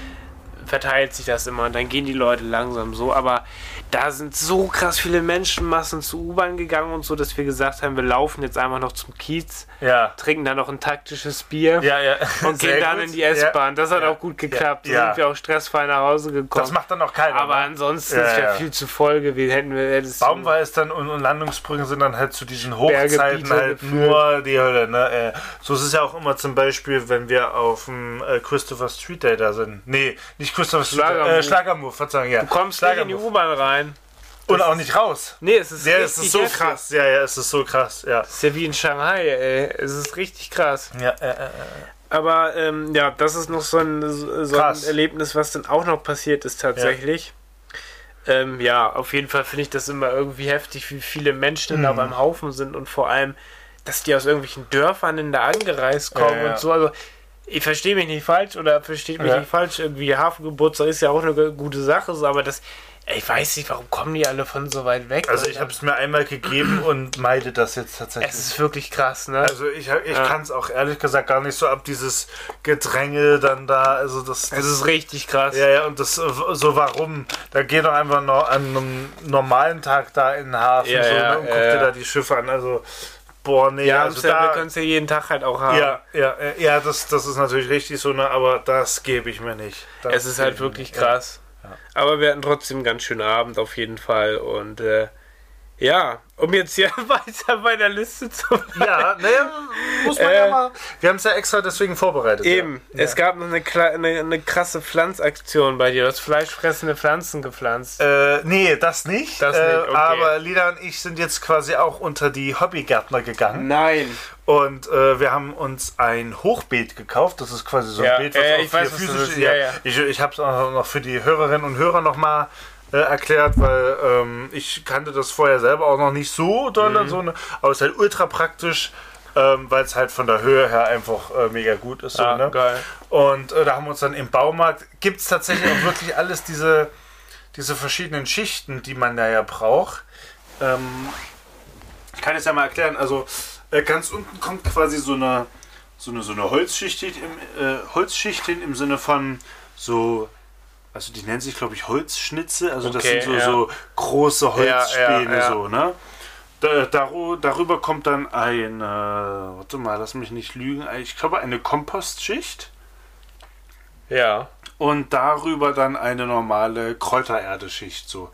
Verteilt sich das immer und dann gehen die Leute langsam so, aber da sind so krass viele Menschenmassen zu U-Bahn gegangen und so, dass wir gesagt haben, wir laufen jetzt einfach noch zum Kiez, Ja. trinken da noch ein taktisches Bier Ja, ja. und Sehr gehen dann gut. in die S-Bahn. Das hat auch gut geklappt. Da sind wir auch stressfrei nach Hause gekommen. Das macht dann auch keiner. aber ne? ansonsten Ja, ist ja, viel zu voll gewesen. Hätten wir hättest du- Baumwall ist dann und, und Landungsbrücken sind dann halt zu diesen Hochzeiten halt gefühlt. nur die Hölle. Ne? Äh, so ist es ja auch immer zum Beispiel, wenn wir auf dem äh, Christopher Street Day da sind. Nee, nicht Gustav Schlagermove. Äh, Schlagermove, Verzeihung, ja. Du kommst nicht in die U-Bahn rein. Und auch nicht raus. Nee, es ist Ja, es ist so heftig. krass. Ja, ja, es ist so krass. Ja. Es ist ja wie in Shanghai, ey. Es ist richtig krass. Ja, äh, äh, Aber ähm, ja, das ist noch so ein, so ein. Erlebnis, was dann auch noch passiert ist tatsächlich. Ja, ähm, ja auf jeden Fall finde ich das immer irgendwie heftig, wie viele Menschen Mhm. da beim Haufen sind und vor allem, dass die aus irgendwelchen Dörfern in da angereist kommen ja. und so. Also ich verstehe mich nicht falsch oder versteht mich Ja. nicht falsch. Irgendwie Hafengeburtstag ist ja auch eine gute Sache, so, aber das, ich weiß nicht, warum kommen die alle von so weit weg? Also ich habe es mir einmal gegeben und meide das jetzt tatsächlich. es ist wirklich krass, ne? Also ich, ich Ja. kann es auch ehrlich gesagt gar nicht so ab, dieses Gedränge dann da, also das, das es ist richtig krass. ja, ja, und das, so warum? Da geh doch einfach noch an einem normalen Tag da in den Hafen Ja, so, ja, ne, und guck dir da die Schiffe an, also boah, nee, Ja, also Amsterdam, wir da, können es ja jeden Tag halt auch haben. ja, ja, ja, das, das ist natürlich richtig so, ne, aber das gebe ich mir nicht. Das Es ist halt wirklich krass. Aber wir hatten trotzdem einen ganz schönen Abend auf jeden Fall. Und äh, ja, um jetzt hier weiter bei der Liste zu Ja, naja, muss man Äh, ja mal. Wir haben es ja extra deswegen vorbereitet. Eben, Ja. es gab noch eine, eine, eine krasse Pflanzaktion bei dir. Du hast fleischfressende Pflanzen gepflanzt. Äh, nee, das nicht. Das äh, nicht, okay. Aber Lila und ich sind jetzt quasi auch unter die Hobbygärtner gegangen. Nein. Und äh, wir haben uns ein Hochbeet gekauft. Das ist quasi so ein Ja, Beet, ja, was ja, auch ich weiß, physisch ist. Ja, ja. Ich, ich habe es auch noch für die Hörerinnen und Hörer nochmal äh, erklärt, weil ähm, ich kannte das vorher selber auch noch nicht so doll Mhm. so. Ne? Aber es ist halt ultra praktisch, ähm, weil es halt von der Höhe her einfach äh, mega gut ist. So, Ah, ne? geil. Und äh, da haben wir uns dann im Baumarkt, gibt es tatsächlich auch wirklich alles diese, diese verschiedenen Schichten, die man da ja braucht. Ähm, ich kann es ja mal erklären. Also äh, ganz unten kommt quasi so eine, so eine, so eine Holzschicht, hin im, äh, Holzschicht hin im Sinne von so, also die nennen sich glaube ich Holzschnitze. Also das Okay, sind so, ja. so große Holzspäne ja. so, ne? Da, darüber kommt dann eine, warte mal, lass mich nicht lügen, ich glaube eine Kompostschicht Ja. und darüber dann eine normale Kräutererdeschicht so.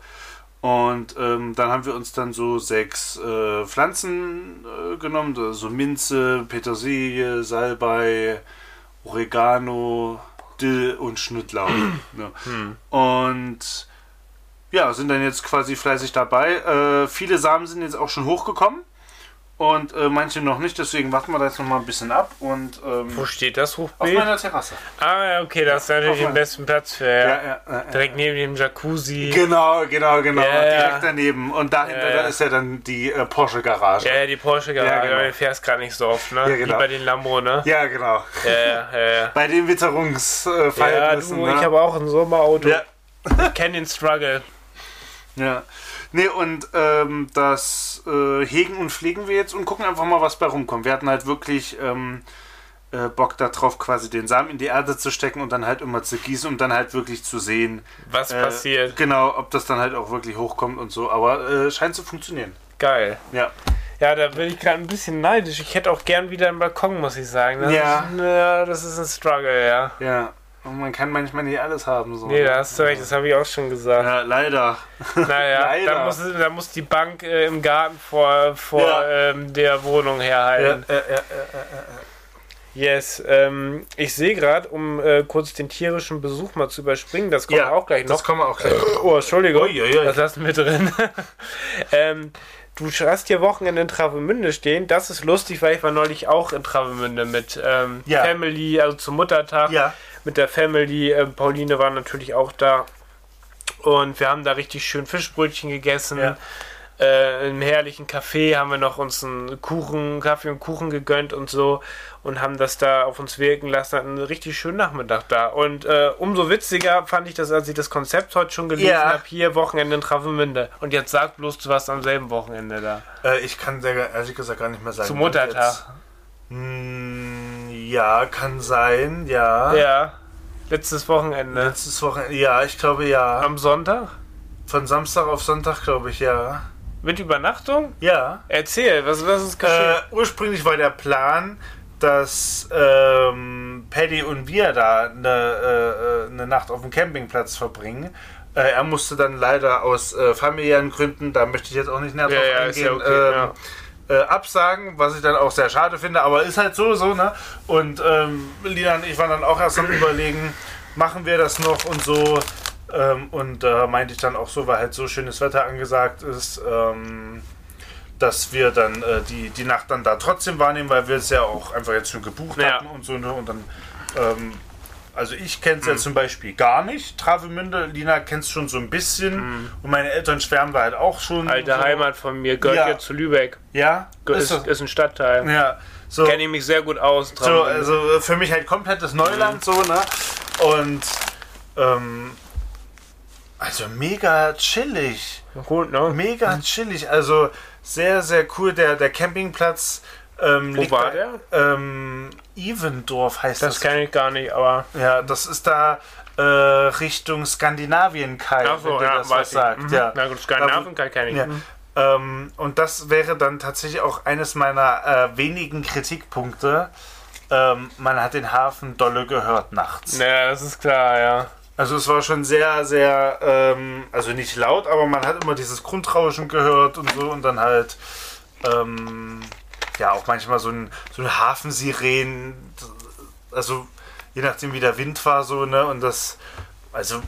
Und ähm, dann haben wir uns dann so sechs äh, Pflanzen äh, genommen, so so Minze, Petersilie, Salbei, Oregano, Dill und Schnittlauch. ne? Und ja, sind dann jetzt quasi fleißig dabei. Äh, viele Samen sind jetzt auch schon hochgekommen und äh, manche noch nicht, deswegen warten wir da jetzt noch mal ein bisschen ab und ähm, Wo steht das auf Hochbeet? meiner Terrasse. Ah, ja, okay, das ist natürlich auf den besten Platz für. Ja. Ja, ja, ja, ja. Direkt neben dem Jacuzzi. Genau, genau, genau. Ja, ja. Direkt daneben. Und dahinter Ja, ja. da ist ja dann die äh, Porsche-Garage. Ja, ja, die Porsche-Garage, Ja, genau. du fährst gerade nicht so oft, ne? Ja, genau. Wie bei den Lambo, ne? Ja, genau. Ja, ja, ja. ja. Bei den Ja, Witterungsverhältnissen. du, ne? ich habe auch ein Sommerauto. ja, Ich kenne den Struggle. ja. Nee, und ähm, das äh, hegen und pflegen wir jetzt und gucken einfach mal, was bei rumkommt. Wir hatten halt wirklich ähm, äh, Bock darauf, quasi den Samen in die Erde zu stecken und dann halt immer zu gießen, um dann halt wirklich zu sehen, Was äh, passiert? Genau, ob das dann halt auch wirklich hochkommt und so. Aber äh, scheint zu funktionieren. Geil. Ja. Ja, da bin ich gerade ein bisschen neidisch. Ich hätte auch gern wieder einen Balkon, muss ich sagen. Das Ja. Ist ein, äh, das ist ein Struggle, ja. Ja. Und man kann manchmal nicht alles haben. So. Nee, da hast du recht, das habe ich auch schon gesagt. Ja, leider. Naja, Leider. da muss, da muss die Bank äh, im Garten vor, vor Ja. ähm, der Wohnung Ja, herhalten. ja, ja, Yes, ähm, ich sehe gerade, um äh, kurz den tierischen Besuch mal zu überspringen, das kommt ja. auch gleich noch. Das kommen wir auch gleich. Oh, Entschuldigung, Ui, ui, ui. das lassen wir drin. ähm, du hast hier Wochenende in Travemünde stehen. Das ist lustig, weil ich war neulich auch in Travemünde mit ähm, Ja. Family, also zum Muttertag. Ja. Mit der Family. Ähm, Pauline war natürlich auch da. Und wir haben da richtig schön Fischbrötchen gegessen. Ja. Äh, Im herrlichen Café haben wir noch uns einen Kuchen, Kaffee und Kuchen gegönnt und so und haben das da auf uns wirken lassen. Hatten einen richtig schönen Nachmittag da. Und äh, umso witziger fand ich das, als ich das Konzept heute schon gelesen Ja. habe. Hier Wochenende in Travemünde. Und jetzt sag bloß, du warst am selben Wochenende da. Äh, ich kann sehr, ehrlich gesagt gar nicht mehr sagen. Zum Muttertag. Hm, ja, kann sein, ja. Ja. Letztes Wochenende. Letztes Wochenende, ja, ich glaube ja. Am Sonntag? Von Samstag auf Sonntag, glaube ich, ja. Mit Übernachtung? Ja. Erzähl, was, was ist geschehen? Äh, ursprünglich war der Plan, dass ähm, Paddy und wir da eine, äh, eine Nacht auf dem Campingplatz verbringen. Äh, er musste dann leider aus äh, familiären Gründen, da möchte ich jetzt auch nicht näher Ja, drauf ja, ja eingehen, okay, ähm, ja. Äh, absagen, was ich dann auch sehr schade finde, aber ist halt so, so, ne? Und ähm, Lina und ich waren dann auch erst am überlegen machen wir das noch und so. Ähm, und da meinte ich dann auch so, weil halt so schönes Wetter angesagt ist, ähm, dass wir dann äh, die, die Nacht dann da trotzdem wahrnehmen, weil wir es ja auch einfach jetzt schon gebucht Ja. hatten und so. Ne? Und dann, ähm, also ich kenne Mhm. es ja zum Beispiel gar nicht, Travemünde. Lina kennt es schon so ein bisschen. Und meine Eltern schwärmen da halt auch schon. Mhm. Alte so. Heimat von mir, gehört Ja. zu Lübeck. Ja, Ist, ist, ist ein Stadtteil. ja. So, Kenne ich mich sehr gut aus. so, also für mich halt komplettes Neuland so, ne? Und ähm, also mega chillig. Gut, ne? Mega chillig. Also sehr, sehr cool. Der, der Campingplatz ähm, Wo war bei, der? Ähm, Evendorf heißt Das das. kenne ich gar nicht, aber. ja, das ist da äh, Richtung Skandinavien, Kai, Ach so, wenn ja, das was ich. sagt. Mhm. Ja. Na gut, Skandinavien kenne ich. Ja. Mhm. Ähm, und das wäre dann tatsächlich auch eines meiner äh, wenigen Kritikpunkte. Ähm, man hat den Hafen dolle gehört nachts. Ja, das ist klar, ja. Also es war schon sehr, sehr, ähm, also nicht laut, aber man hat immer dieses Grundrauschen gehört und so und dann halt, ähm, ja, auch manchmal so ein, so ein Hafensiren, also je nachdem wie der Wind war so, ne, und das, also,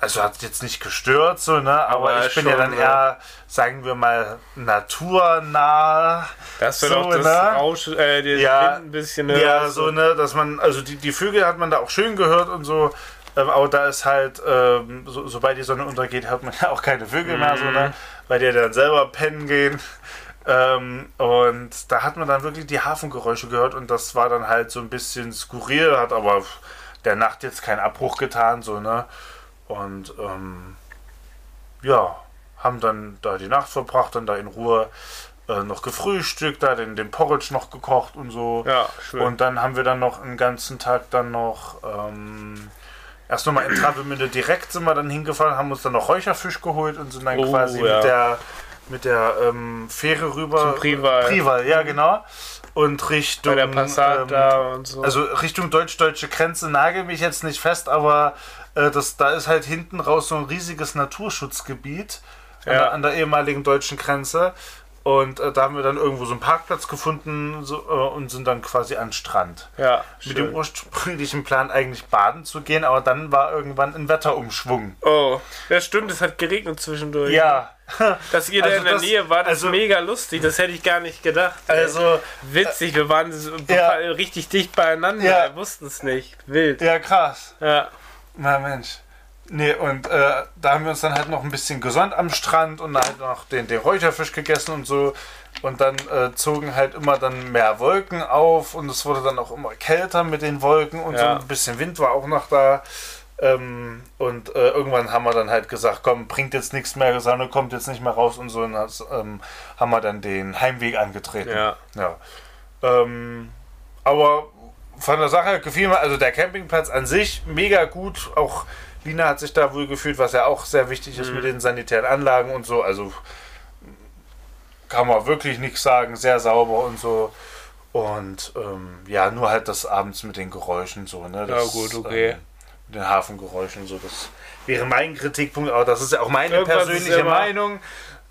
also hat jetzt nicht gestört, so, ne, aber, Aber ich bin ja schon, dann ne? eher, sagen wir mal, naturnah. Das wird So, auch das ne? Rausch, äh, das Ja, Wind ein bisschen. ne, Ja, also- so, ne, dass man, also die, die Vögel hat man da auch schön gehört und so, ähm, aber da ist halt, ähm, so, sobald die Sonne untergeht, hört man ja auch keine Vögel mehr, so, ne, weil die dann selber pennen gehen. Ähm, und da hat man dann wirklich die Hafengeräusche gehört und das war dann halt so ein bisschen skurril, hat aber der Nacht jetzt keinen Abbruch getan, so, ne, und, ähm, ja, haben dann da die Nacht verbracht, dann da in Ruhe äh, noch gefrühstückt, da den, den Porridge noch gekocht und so. Ja, schön. Und dann haben wir dann noch einen ganzen Tag dann noch ähm, erst nochmal in Travemünde direkt sind wir dann hingefahren, haben uns dann noch Räucherfisch geholt und sind dann Oh, quasi ja. mit der mit der ähm, Fähre rüber. Zum Prival. Prival, ja genau. Und Richtung Bei der Passat ähm, da und so. also Richtung deutsch-deutsche Grenze nagel mich jetzt nicht fest, aber äh, das, da ist halt hinten raus so ein riesiges Naturschutzgebiet an, Ja. der, an der ehemaligen deutschen Grenze. Und äh, da haben wir dann irgendwo so einen Parkplatz gefunden so, äh, und sind dann quasi an den Strand. ja, Mit dem schön. ursprünglichen Plan eigentlich baden zu gehen, aber dann war irgendwann ein Wetterumschwung. Oh, das stimmt, es hat geregnet zwischendurch. Ja, Dass ihr da Also in der das- Nähe war, das also- ist mega lustig. Das hätte ich gar nicht gedacht. also, Witzig, wir waren so Ja. richtig dicht beieinander. Ja. Wir wussten es nicht. Wild. ja krass. Ja. Na Mensch. Nee, und äh, da haben wir uns dann halt noch ein bisschen gesonnt am Strand und halt noch den, den Räucherfisch gegessen und so. Und dann äh, zogen halt immer dann mehr Wolken auf und es wurde dann auch immer kälter mit den Wolken und so Ja. ein bisschen Wind war auch noch da. Ähm, und äh, irgendwann haben wir dann halt gesagt, komm, bringt jetzt nichts mehr, die Sonne kommt jetzt nicht mehr raus und so. Und das, ähm, haben wir dann den Heimweg angetreten. Ja. Ja. Ähm, aber von der Sache gefiel mir, also der Campingplatz an sich mega gut. Auch Lina hat sich da wohl gefühlt, was ja auch sehr wichtig ist mit den sanitären Anlagen und so. Also kann man wirklich nichts sagen, sehr sauber und so. Und ähm, ja, nur halt das abends mit den Geräuschen so, ne? Das, gut, okay. Ähm, mit den Hafengeräuschen so, das wäre mein Kritikpunkt, aber das ist ja auch meine Irgendwas persönliche Meinung.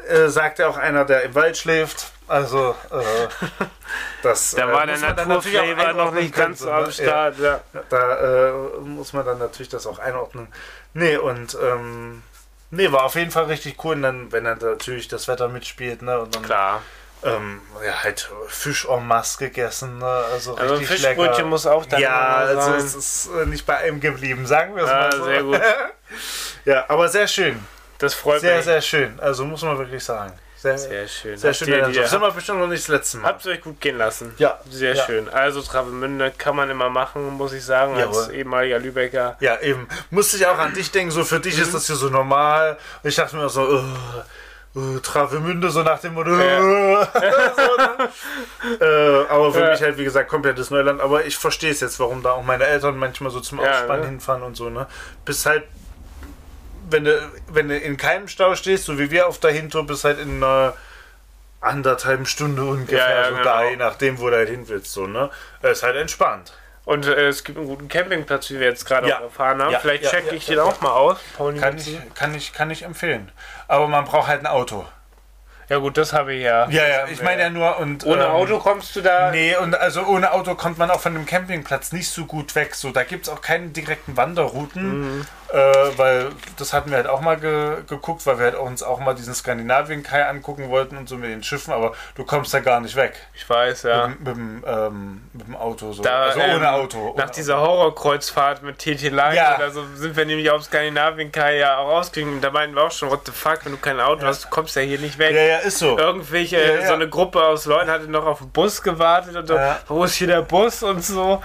Äh, sagt ja auch einer, der im Wald schläft. Also, äh, das Da äh, war der dann Naturflavor noch nicht ganz so am ne? Start. Ja. Ja, da äh, muss man dann natürlich das auch einordnen. Nee, und ähm, nee, war auf jeden Fall richtig cool. Und dann, wenn dann natürlich das Wetter mitspielt, ne? Und dann Klar. ähm, ja, halt Fisch en masse gegessen, ne? Also Also ein richtig Fischbrötchen lecker. muss auch da ja, also es ist nicht bei einem geblieben, sagen wir es Ah, mal so. sehr gut. ja, aber sehr schön. Das freut Sehr, mich. sehr schön. Also muss man wirklich sagen. Sehr, sehr, Sehr schön. sehr Habt schön. ihr die- sind wir bestimmt noch nicht das letzte Mal. Habt ihr euch gut gehen lassen. Ja. Sehr ja. schön. Also Travemünde kann man immer machen, muss ich sagen, als Jawohl. ehemaliger Lübecker. Ja, eben. Musste ich auch an dich denken, so für dich Mhm. ist das hier so normal. Und ich dachte mir auch so, uh, uh, Travemünde, so nach dem Motto. Ja. so, ne? äh, aber für Ja. mich halt, wie gesagt, komplettes Neuland. Aber ich verstehe es jetzt, warum da auch meine Eltern manchmal so zum Ja, Ausspannen ne? hinfahren und so, ne? Bis halt, wenn du, wenn du in keinem Stau stehst, so wie wir auf der Hintour, bis halt in einer anderthalben Stunde ungefähr, Ja, ja, genau. da, je nachdem, wo du halt hin willst, so, ne? Es ist halt entspannt. Und äh, es gibt einen guten Campingplatz, wie wir jetzt gerade Ja. erfahren haben. Ja, Vielleicht ja, checke ich den auch mal aus. Pauli, Kann ich, kann, ich, kann ich empfehlen. Aber man braucht halt ein Auto. Ja gut, das habe ich ja. Ja, ja, ich meine ja nur und. Ohne ähm, Auto kommst du da. Nee, und also ohne Auto kommt man auch von dem Campingplatz nicht so gut weg. So, da gibt es auch keine direkten Wanderrouten, Mhm. Äh, weil das hatten wir halt auch mal ge geguckt, weil wir halt uns auch mal diesen Skandinavien-Kai angucken wollten und so mit den Schiffen, aber du kommst da gar nicht weg Ich weiß, ja. mit, mit, dem, ähm, mit dem Auto. So. Da, also ähm, ohne Auto. Nach ohne dieser Horrorkreuzfahrt mit TT Line Ja. oder so sind wir nämlich auf Skandinavien-Kai ja auch rausgegangen. Und da meinten wir auch schon, what the fuck, wenn du kein Auto hast, du kommst ja hier nicht weg. Ja, ja, ist so. Irgendwelche, Ja, ja. so eine Gruppe aus Leuten hatte noch auf den Bus gewartet und so, Ja. wo ist hier der Bus und so.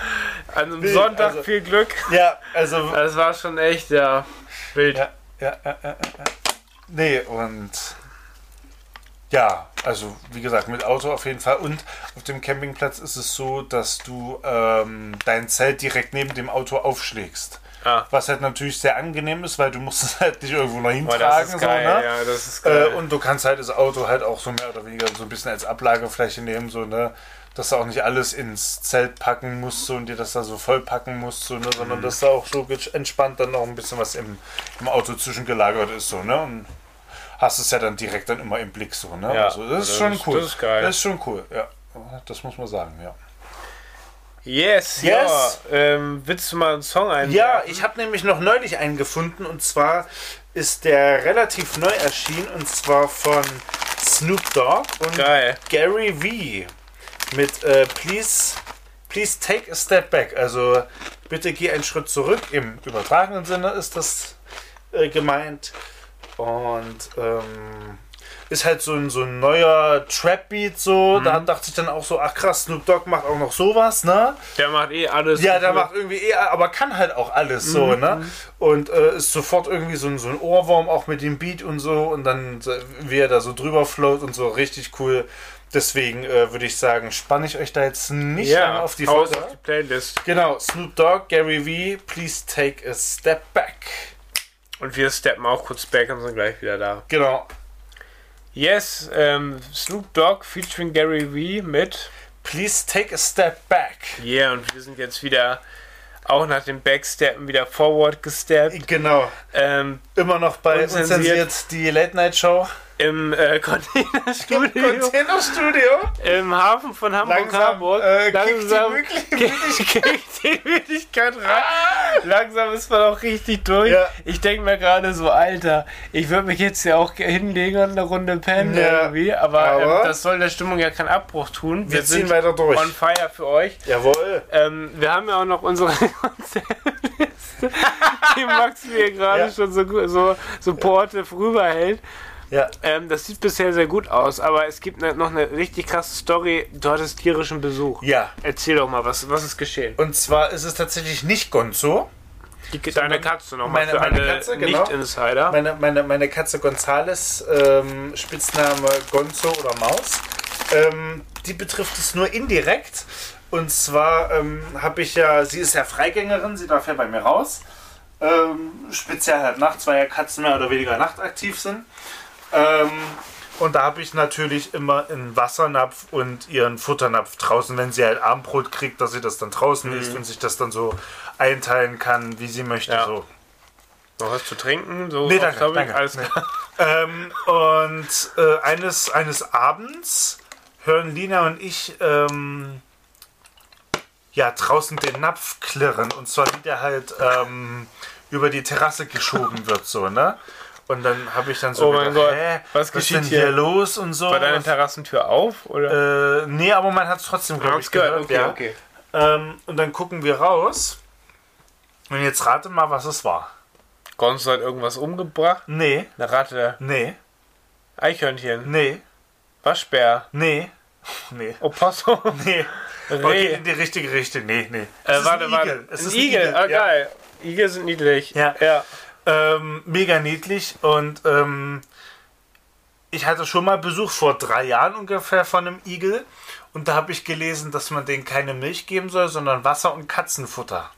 An einem Wild, Sonntag also- viel Glück. Ja, also. Das war schon echt, ja, wild. Ja, ja, ja, ja, ja. Nee, und. Ja, also wie gesagt, mit Auto auf jeden Fall. Und auf dem Campingplatz ist es so, dass du ähm, dein Zelt direkt neben dem Auto aufschlägst. Ah. Was halt natürlich sehr angenehm ist, weil du musst es halt nicht irgendwo noch hintragen. geil, so, ne? ja, das ist Äh, und du kannst halt das Auto halt auch so mehr oder weniger so ein bisschen als Ablagefläche nehmen, so, ne? Dass du auch nicht alles ins Zelt packen musst so, und dir das da so voll packen musst, so, ne? Sondern Mhm. dass da auch so entspannt dann noch ein bisschen was im, im Auto zwischengelagert ist, so, ne? Und hast es ja dann direkt dann immer im Blick, so, ne? Ja, also, das ist das schon ist- cool. das ist geil. Das ist schon cool, ja. Das muss man sagen, ja. Yes, Yes. ja. Ähm, willst du mal einen Song einwerfen? Ja, ich habe nämlich noch neulich einen gefunden und zwar ist der relativ neu erschienen und zwar von Snoop Dogg und Geil. Gary V mit äh, Please, Please Take a Step Back. Also bitte geh einen Schritt zurück. Im übertragenen Sinne ist das äh, gemeint. Und ähm, ist halt so ein, so ein neuer Trap-Beat so. Da dachte ich dann auch so, ach krass, Snoop Dogg macht auch noch sowas, ne? Der macht eh alles. Ja, der macht irgendwie eher, aber kann halt auch alles so, ne? Und äh, ist sofort irgendwie so ein, so ein Ohrwurm auch mit dem Beat und so und dann so, wie er da so drüber float und so richtig cool. Deswegen äh, würde ich sagen, spanne ich euch da jetzt nicht ja, auf die Folge. auf die Playlist. Genau, Snoop Dogg, Gary V, please take a step back. Und wir steppen auch kurz back und sind gleich wieder da. Genau. Yes, ähm, Snoop Dogg featuring Gary V mit Please take a step back. Yeah und wir sind jetzt wieder auch nach dem Backsteppen wieder forward gesteppt. Genau. Ähm, Immer noch bei Unzensiert. Unzensiert die Late Night Show. Im äh, Containerstudio Containerstudio. im Hafen von Hamburg, Langsam, Hamburg. äh, langsam kickt die Müdigkeit rein. Langsam ist man auch richtig durch. Ja. Ich denke mir gerade so, Alter, ich würde mich jetzt ja auch hinlegen und eine Runde pennen Ja, irgendwie, aber, aber- ähm, das soll der Stimmung ja keinen Abbruch tun. Wir ziehen weiter durch. on fire für euch. Jawohl. Ähm, wir haben ja auch noch unsere Konzertliste, die Max mir gerade Ja. schon so, so supportive rüberhält. Ja. Ähm, das sieht bisher sehr gut aus, aber es gibt ne, noch eine richtig krasse Story. Du hattest tierischen Besuch. Ja. Erzähl doch mal, was, was ist geschehen? Und zwar ist es tatsächlich nicht Gonzo. Die, deine Katze nochmal meine- meine Katze, genau. Nicht-Insider. Meine, meine, meine Katze Gonzales, ähm, Spitzname Gonzo oder Maus, ähm, die betrifft es nur indirekt. Und zwar ähm, habe ich ja, sie ist ja Freigängerin, sie darf ja bei mir raus. Ähm, speziell halt nachts, weil ja Katzen mehr oder weniger nachtaktiv sind. Ähm, und da habe ich natürlich immer einen Wassernapf und ihren Futternapf draußen, wenn sie halt Abendbrot kriegt, dass sie das dann draußen isst und sich das dann so einteilen kann, wie sie möchte. Ja. So. Noch was zu trinken? So Nee, danke, danke. Alles Nee. Ähm, und äh, eines, eines Abends hören Lina und ich ähm, ja draußen den Napf klirren und zwar wie der halt ähm, über die Terrasse geschoben wird so ne und dann habe ich dann so Oh mein gedacht, Gott, hä, was geschieht denn hier? hier los und so War deine Was- Terrassentür auf? Oder? äh, nee aber man hat es trotzdem glaube ich gehört, okay, ja. okay. Ähm, und dann gucken wir raus und jetzt rate mal was es war Gonzo hat irgendwas umgebracht? nee Eine Ratte, nee Eichhörnchen, nee Waschbär, nee nee Opossum, Nee. Reh. Okay, in die richtige Richtung. Nee, nee. Äh, warte, warte. Igel. Es ein ist Igel, ah, ja. geil. Igel sind niedlich. Ja. ja. Ähm, mega niedlich und ähm, ich hatte schon mal Besuch vor drei Jahren ungefähr von einem Igel und da habe ich gelesen, dass man denen keine Milch geben soll, sondern Wasser und Katzenfutter.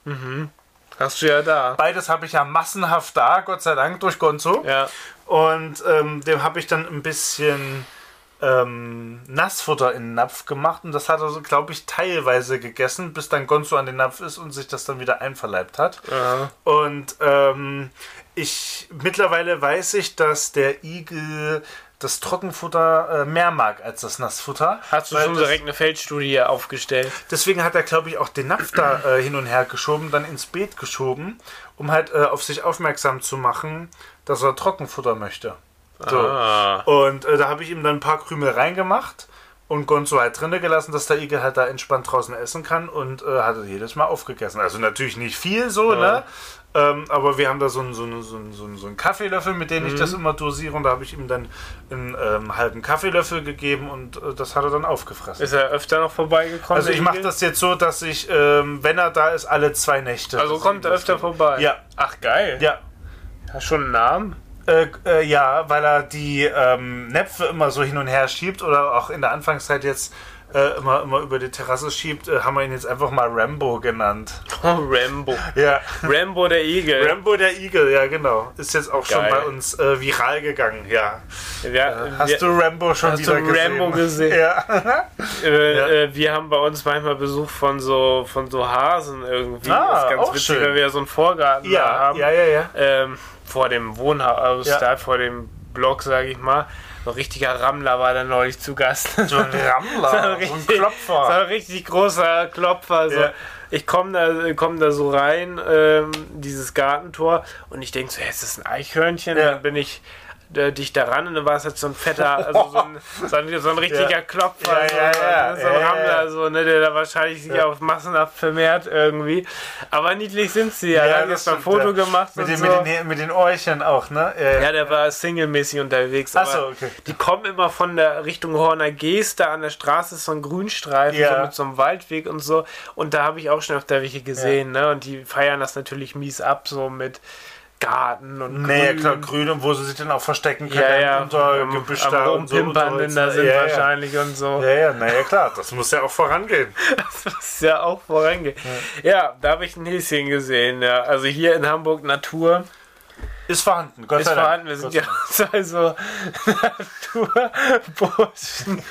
Hast du ja da. Beides habe ich ja massenhaft da, Gott sei Dank, durch Gonzo. Ja. Und ähm, dem habe ich dann ein bisschen ähm, Nassfutter in den Napf gemacht und das hat er glaube ich, teilweise gegessen, bis dann Gonzo an den Napf ist und sich das dann wieder einverleibt hat. ja. Und ähm, ich mittlerweile weiß ich, dass der Igel das Trockenfutter äh, mehr mag als das Nassfutter. Hast du schon direkt eine Feldstudie aufgestellt? Deswegen hat er, glaube ich, auch den Napf da äh, hin und her geschoben, dann ins Beet geschoben, um halt äh, auf sich aufmerksam zu machen, dass er Trockenfutter möchte. So. Ah. Und äh, da habe ich ihm dann ein paar Krümel reingemacht und Gonzo halt drinnen gelassen, dass der Igel halt da entspannt draußen essen kann und äh, hat jedes Mal aufgegessen. Also natürlich nicht viel so, ne? Ähm, aber wir haben da so einen, so, einen, so, einen, so, einen, Kaffeelöffel, mit dem ich das immer dosiere und da habe ich ihm dann einen ähm, halben Kaffeelöffel gegeben und äh, das hat er dann aufgefressen. Ist er öfter noch vorbeigekommen? Also ich mache das jetzt so, dass ich, ähm, wenn er da ist, alle zwei Nächte. Also kommt er öfter vorbei? Ja. Ach, geil. Ja. Hast schon einen Namen? Äh, äh, ja, weil er die ähm, Näpfe immer so hin und her schiebt oder auch in der Anfangszeit jetzt äh, immer, immer über die Terrasse schiebt, äh, haben wir ihn jetzt einfach mal Rambo genannt. Oh, Rambo. Ja. Rambo der Igel. Rambo der Igel, ja genau. Ist jetzt auch schon Geil. bei uns äh, viral gegangen, ja. Ja, Hast wir, du Rambo schon hast wieder du gesehen? Rambo gesehen? Ja. Ja. wir haben bei uns manchmal Besuch von so, von so Hasen irgendwie. Ah, das ist ganz auch witzig, schön. weil wir ja so einen Vorgarten da Ja, haben. ja, ja, ja. Ähm, vor dem Wohnhaus, Ja. da vor dem Block, sage ich mal. So ein richtiger Rammler war da neulich zu Gast. So ein Rammler, so ein richtig- Klopfer. So ein richtig großer Klopfer. So. Ja. Ich komme da, komm da so rein, ähm, dieses Gartentor, und ich denke so, hey, ist das ein Eichhörnchen? Ja. Dann bin ich äh, dicht daran und dann war es halt so ein fetter, also so ein, so ein, so ein richtiger Ja. Klopfer, Ja, so, ja, ja. so ein Rammler, so, ne, der da wahrscheinlich sich auch massenhaft vermehrt irgendwie. Aber niedlich sind sie ja. Ja, da haben wir das ein Foto gemacht Mit und den, so. mit, den, mit den Ohrchen auch, ne? Ja, der war singlemäßig unterwegs. Ach so, aber okay. Die kommen immer von der Richtung Horner Geest, da an der Straße ist so ein Grünstreifen, so mit so einem Waldweg und so. Und da habe ich auch schon öfter welche gesehen, ne? Und die feiern das natürlich mies ab, so mit Garten und Nee, ja, Grün. klar, grün und wo sie sich dann auch verstecken können Ja, ja, unter am, Gebüsch am da und so. Da sind ja, ja. wahrscheinlich und so. Ja, ja, naja, klar, das muss ja auch vorangehen. Das muss ja auch vorangehen. Ja, da habe ich ein Häschen gesehen, ja. Also hier in Hamburg Natur Ist vorhanden, Gott ist sei Dank. vorhanden. Wir sind ja sei Dank. zwei so Naturburschen.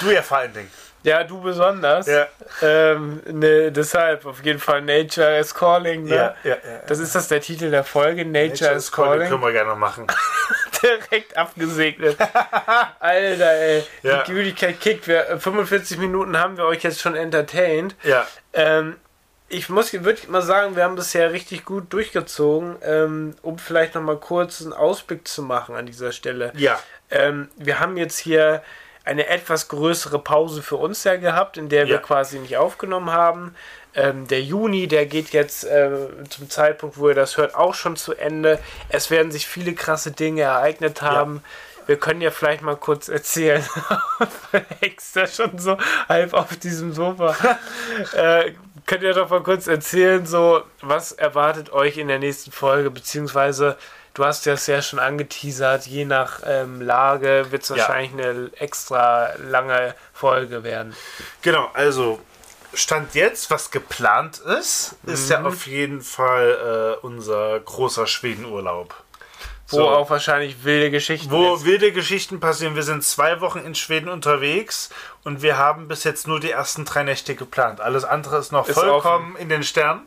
Du ja vor allen Dingen. Ja, du besonders. Ja, Ähm, ne, deshalb auf jeden Fall Nature is Calling. Ne? ja, ja. ja. Das ist das der Titel der Folge, Nature, is Calling. Können wir gerne noch machen. Direkt abgesegnet. Alter, ey. Ja. Die Gütigkeit kickt. Wir, äh, 45 Minuten haben wir euch jetzt schon entertained. Ja, Ähm, ich muss, würde mal sagen, wir haben bisher richtig gut durchgezogen, ähm, um vielleicht noch mal kurz einen Ausblick zu machen an dieser Stelle. ja, Ähm, wir haben jetzt hier eine etwas größere Pause für uns ja gehabt, in der wir Ja. quasi nicht aufgenommen haben. Ähm, der Juni, der geht jetzt äh, zum Zeitpunkt, wo ihr das hört, auch schon zu Ende. Es werden sich viele krasse Dinge ereignet haben. Wir können ja vielleicht mal kurz erzählen. Hex da schon so halb auf diesem Sofa. äh, könnt ihr doch mal kurz erzählen, so was erwartet euch in der nächsten Folge, beziehungsweise du hast das ja schon angeteasert, je nach ähm, Lage wird es Ja. wahrscheinlich eine extra lange Folge werden. genau. Also, Stand jetzt, was geplant ist, ist Mhm. ja auf jeden Fall äh, unser großer Schwedenurlaub. Wo So. auch wahrscheinlich wilde Geschichten Wo jetzt- wilde Geschichten passieren. Wir sind zwei Wochen in Schweden unterwegs und wir haben bis jetzt nur die ersten drei Nächte geplant. Alles andere ist noch Ist vollkommen in den Sternen.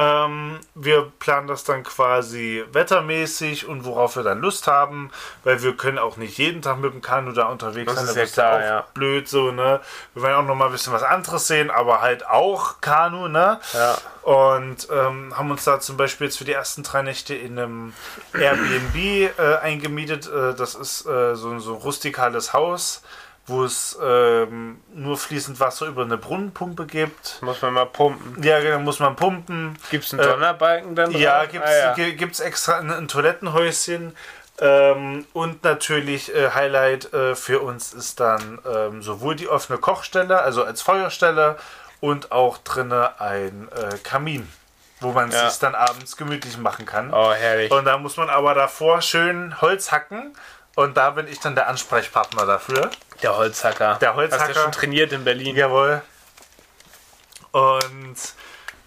Ähm, wir planen das dann quasi wettermäßig und worauf wir dann Lust haben, weil wir können auch nicht jeden Tag mit dem Kanu da unterwegs Das sein. ist das ja ist klar, auch ja. blöd so, ne? Wir wollen auch noch mal ein bisschen was anderes sehen, aber halt auch Kanu, ne? Ja. Und ähm, haben uns da zum Beispiel jetzt für die ersten drei Nächte in einem Airbnb äh, eingemietet. Äh, das ist äh, so, so ein rustikales Haus, wo es ähm, nur fließend Wasser über eine Brunnenpumpe gibt. Muss man mal pumpen. Ja, genau, muss man pumpen. Gibt es einen Äh, Donnerbalken dann? Ja, drauf? gibt's, Ah, ja. extra ein, ein Toilettenhäuschen. Ähm, und natürlich äh, Highlight äh, für uns ist dann ähm, sowohl die offene Kochstelle, also als Feuerstelle, und auch drinne ein äh, Kamin, wo man Ja. sich dann abends gemütlich machen kann. Oh, herrlich. Und da muss man aber davor schön Holz hacken. Und da bin ich dann der Ansprechpartner dafür. Der Holzhacker. Der Holzhacker. Hast du ja schon trainiert in Berlin. Jawohl. Und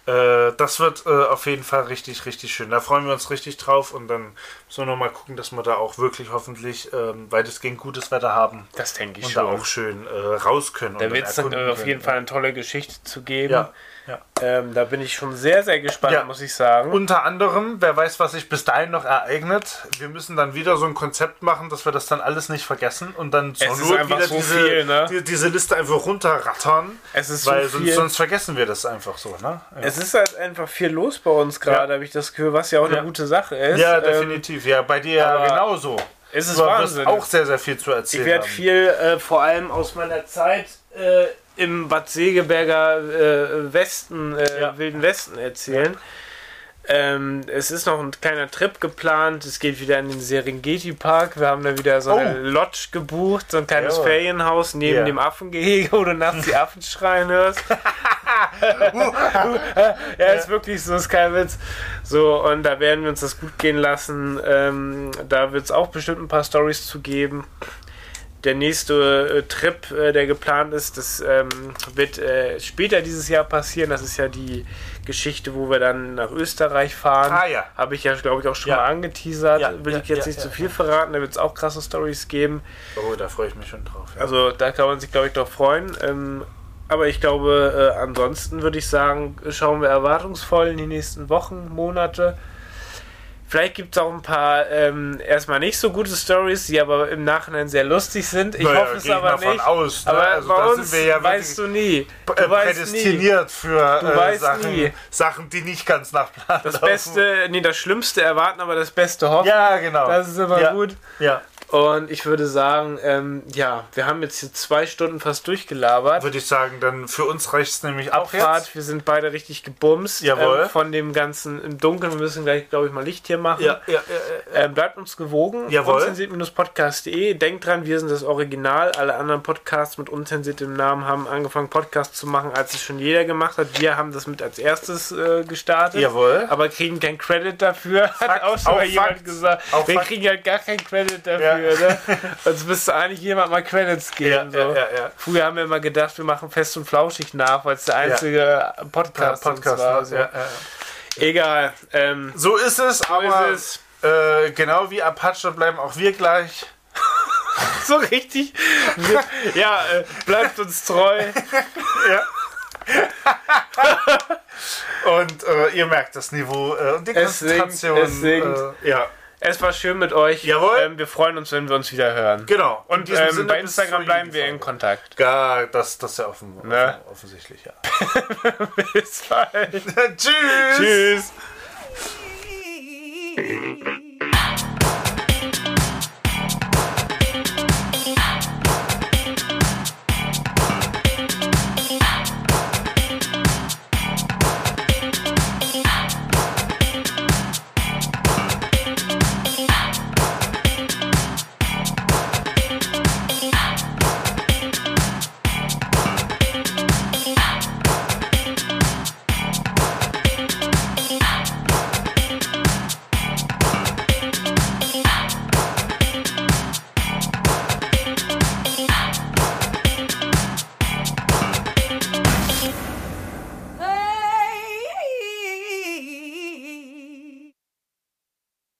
äh, das wird äh, auf jeden Fall richtig, richtig schön. Da freuen wir uns richtig drauf und dann müssen wir nochmal gucken, dass wir da auch wirklich hoffentlich ähm, weitestgehend gutes Wetter haben Das denke ich und da schon. auch schön äh, raus können. Da und wird es dann auf jeden können. Fall eine tolle Geschichte zu geben. Ja. Ja. Ähm, da bin ich schon sehr, sehr gespannt, Ja. muss ich sagen. Unter anderem, wer weiß, was sich bis dahin noch ereignet. Wir müssen dann wieder so ein Konzept machen, dass wir das dann alles nicht vergessen und dann zur Not wieder so diese, viel, ne? die, diese Liste einfach runterrattern. Es ist so weil viel. sonst, sonst vergessen wir das einfach so. Ne? Ja. es ist halt einfach viel los bei uns gerade, habe ich das Gefühl, was ja auch eine gute Sache ist. ja, Ähm, definitiv. Ja, bei dir ja genauso. es ist Wahnsinn. auch sehr, sehr viel zu erzählen. Ich werde viel, äh, vor allem aus meiner Zeit äh, im Bad Segeberger äh, Westen, äh, Ja. Wilden Westen erzählen. Ähm, es ist noch ein kleiner Trip geplant. Es geht wieder in den Serengeti Park. Wir haben da wieder so eine Oh. Lodge gebucht, so ein kleines Jawohl. Ferienhaus neben Ja. dem Affengehege, wo du nachts die Affen schreien hörst. ja, ist wirklich so, ist kein Witz. So, und da werden wir uns das gut gehen lassen. Ähm, da wird es auch bestimmt ein paar Stories zu geben. Der nächste äh, Trip, äh, der geplant ist, das ähm, wird äh, später dieses Jahr passieren. Das ist ja die Geschichte, wo wir dann nach Österreich fahren. Ah, ja. Habe ich ja, glaube ich, auch schon Ja. mal angeteasert. Ja, Will ja, ich jetzt nicht zu viel verraten. Da wird es auch krasse Stories geben. Oh, da freue ich mich schon drauf. Also da kann man sich, glaube ich, drauf freuen. Ähm, aber ich glaube, äh, ansonsten würde ich sagen, schauen wir erwartungsvoll in die nächsten Wochen, Monate. Vielleicht gibt es auch ein paar ähm, erstmal nicht so gute Stories, die aber im Nachhinein sehr lustig sind. Ich Naja, hoffe es aber nicht. aus, ne? Aber Also bei uns ja weißt du nie. äh, Du nie. prädestiniert für Du äh, Sachen, nie. Sachen, die nicht ganz nach Plan Das laufen. Beste, nee, das Schlimmste erwarten, aber das Beste hoffen. Ja, genau. Das ist immer ja. gut. Ja, Und ich würde sagen, ähm, ja, wir haben jetzt hier zwei Stunden fast durchgelabert. würde ich sagen, dann für uns reicht es nämlich auch Abfahrt, jetzt. wir sind beide richtig gebumst Jawohl. ähm, von dem ganzen im Dunkeln. Wir müssen gleich, glaube ich, mal Licht hier machen. Ja, ja, ja, ja. Ähm, bleibt uns gewogen. Jawohl. Unzensiert-podcast.de. Denkt dran, wir sind das Original. Alle anderen Podcasts mit unzensiertem Namen haben angefangen, Podcasts zu machen, als es schon jeder gemacht hat. Wir haben das mit als erstes äh, gestartet. Jawohl. Aber kriegen kein Credit dafür. Hat Fakt, auch schon mal jemand gesagt. Wir Fakt. kriegen halt gar kein Credit dafür. Ne? Sonst müsste eigentlich jemand mal Credits geben. Ja, so. ja, ja. Früher haben wir immer gedacht, wir machen fest und flauschig nach, weil es der einzige Podcast, Podcast. war. ne? So. Egal. Ähm, So ist es, aber ist Äh, genau wie Apache bleiben auch wir gleich. so richtig. Ja, äh, bleibt uns treu. Ja. und äh, ihr merkt das Niveau äh, und die Es singt, Konzentration. es singt. Äh, ja, Es war schön mit euch. Jawohl. Ähm, wir freuen uns, wenn wir uns wieder hören. genau. In Und ähm, Sinne bei Instagram bleiben wir in. Kontakt. Ja, das, das ist ja offen, Ne? offen, offensichtlich, ja. Bis bald. Tschüss. Tschüss.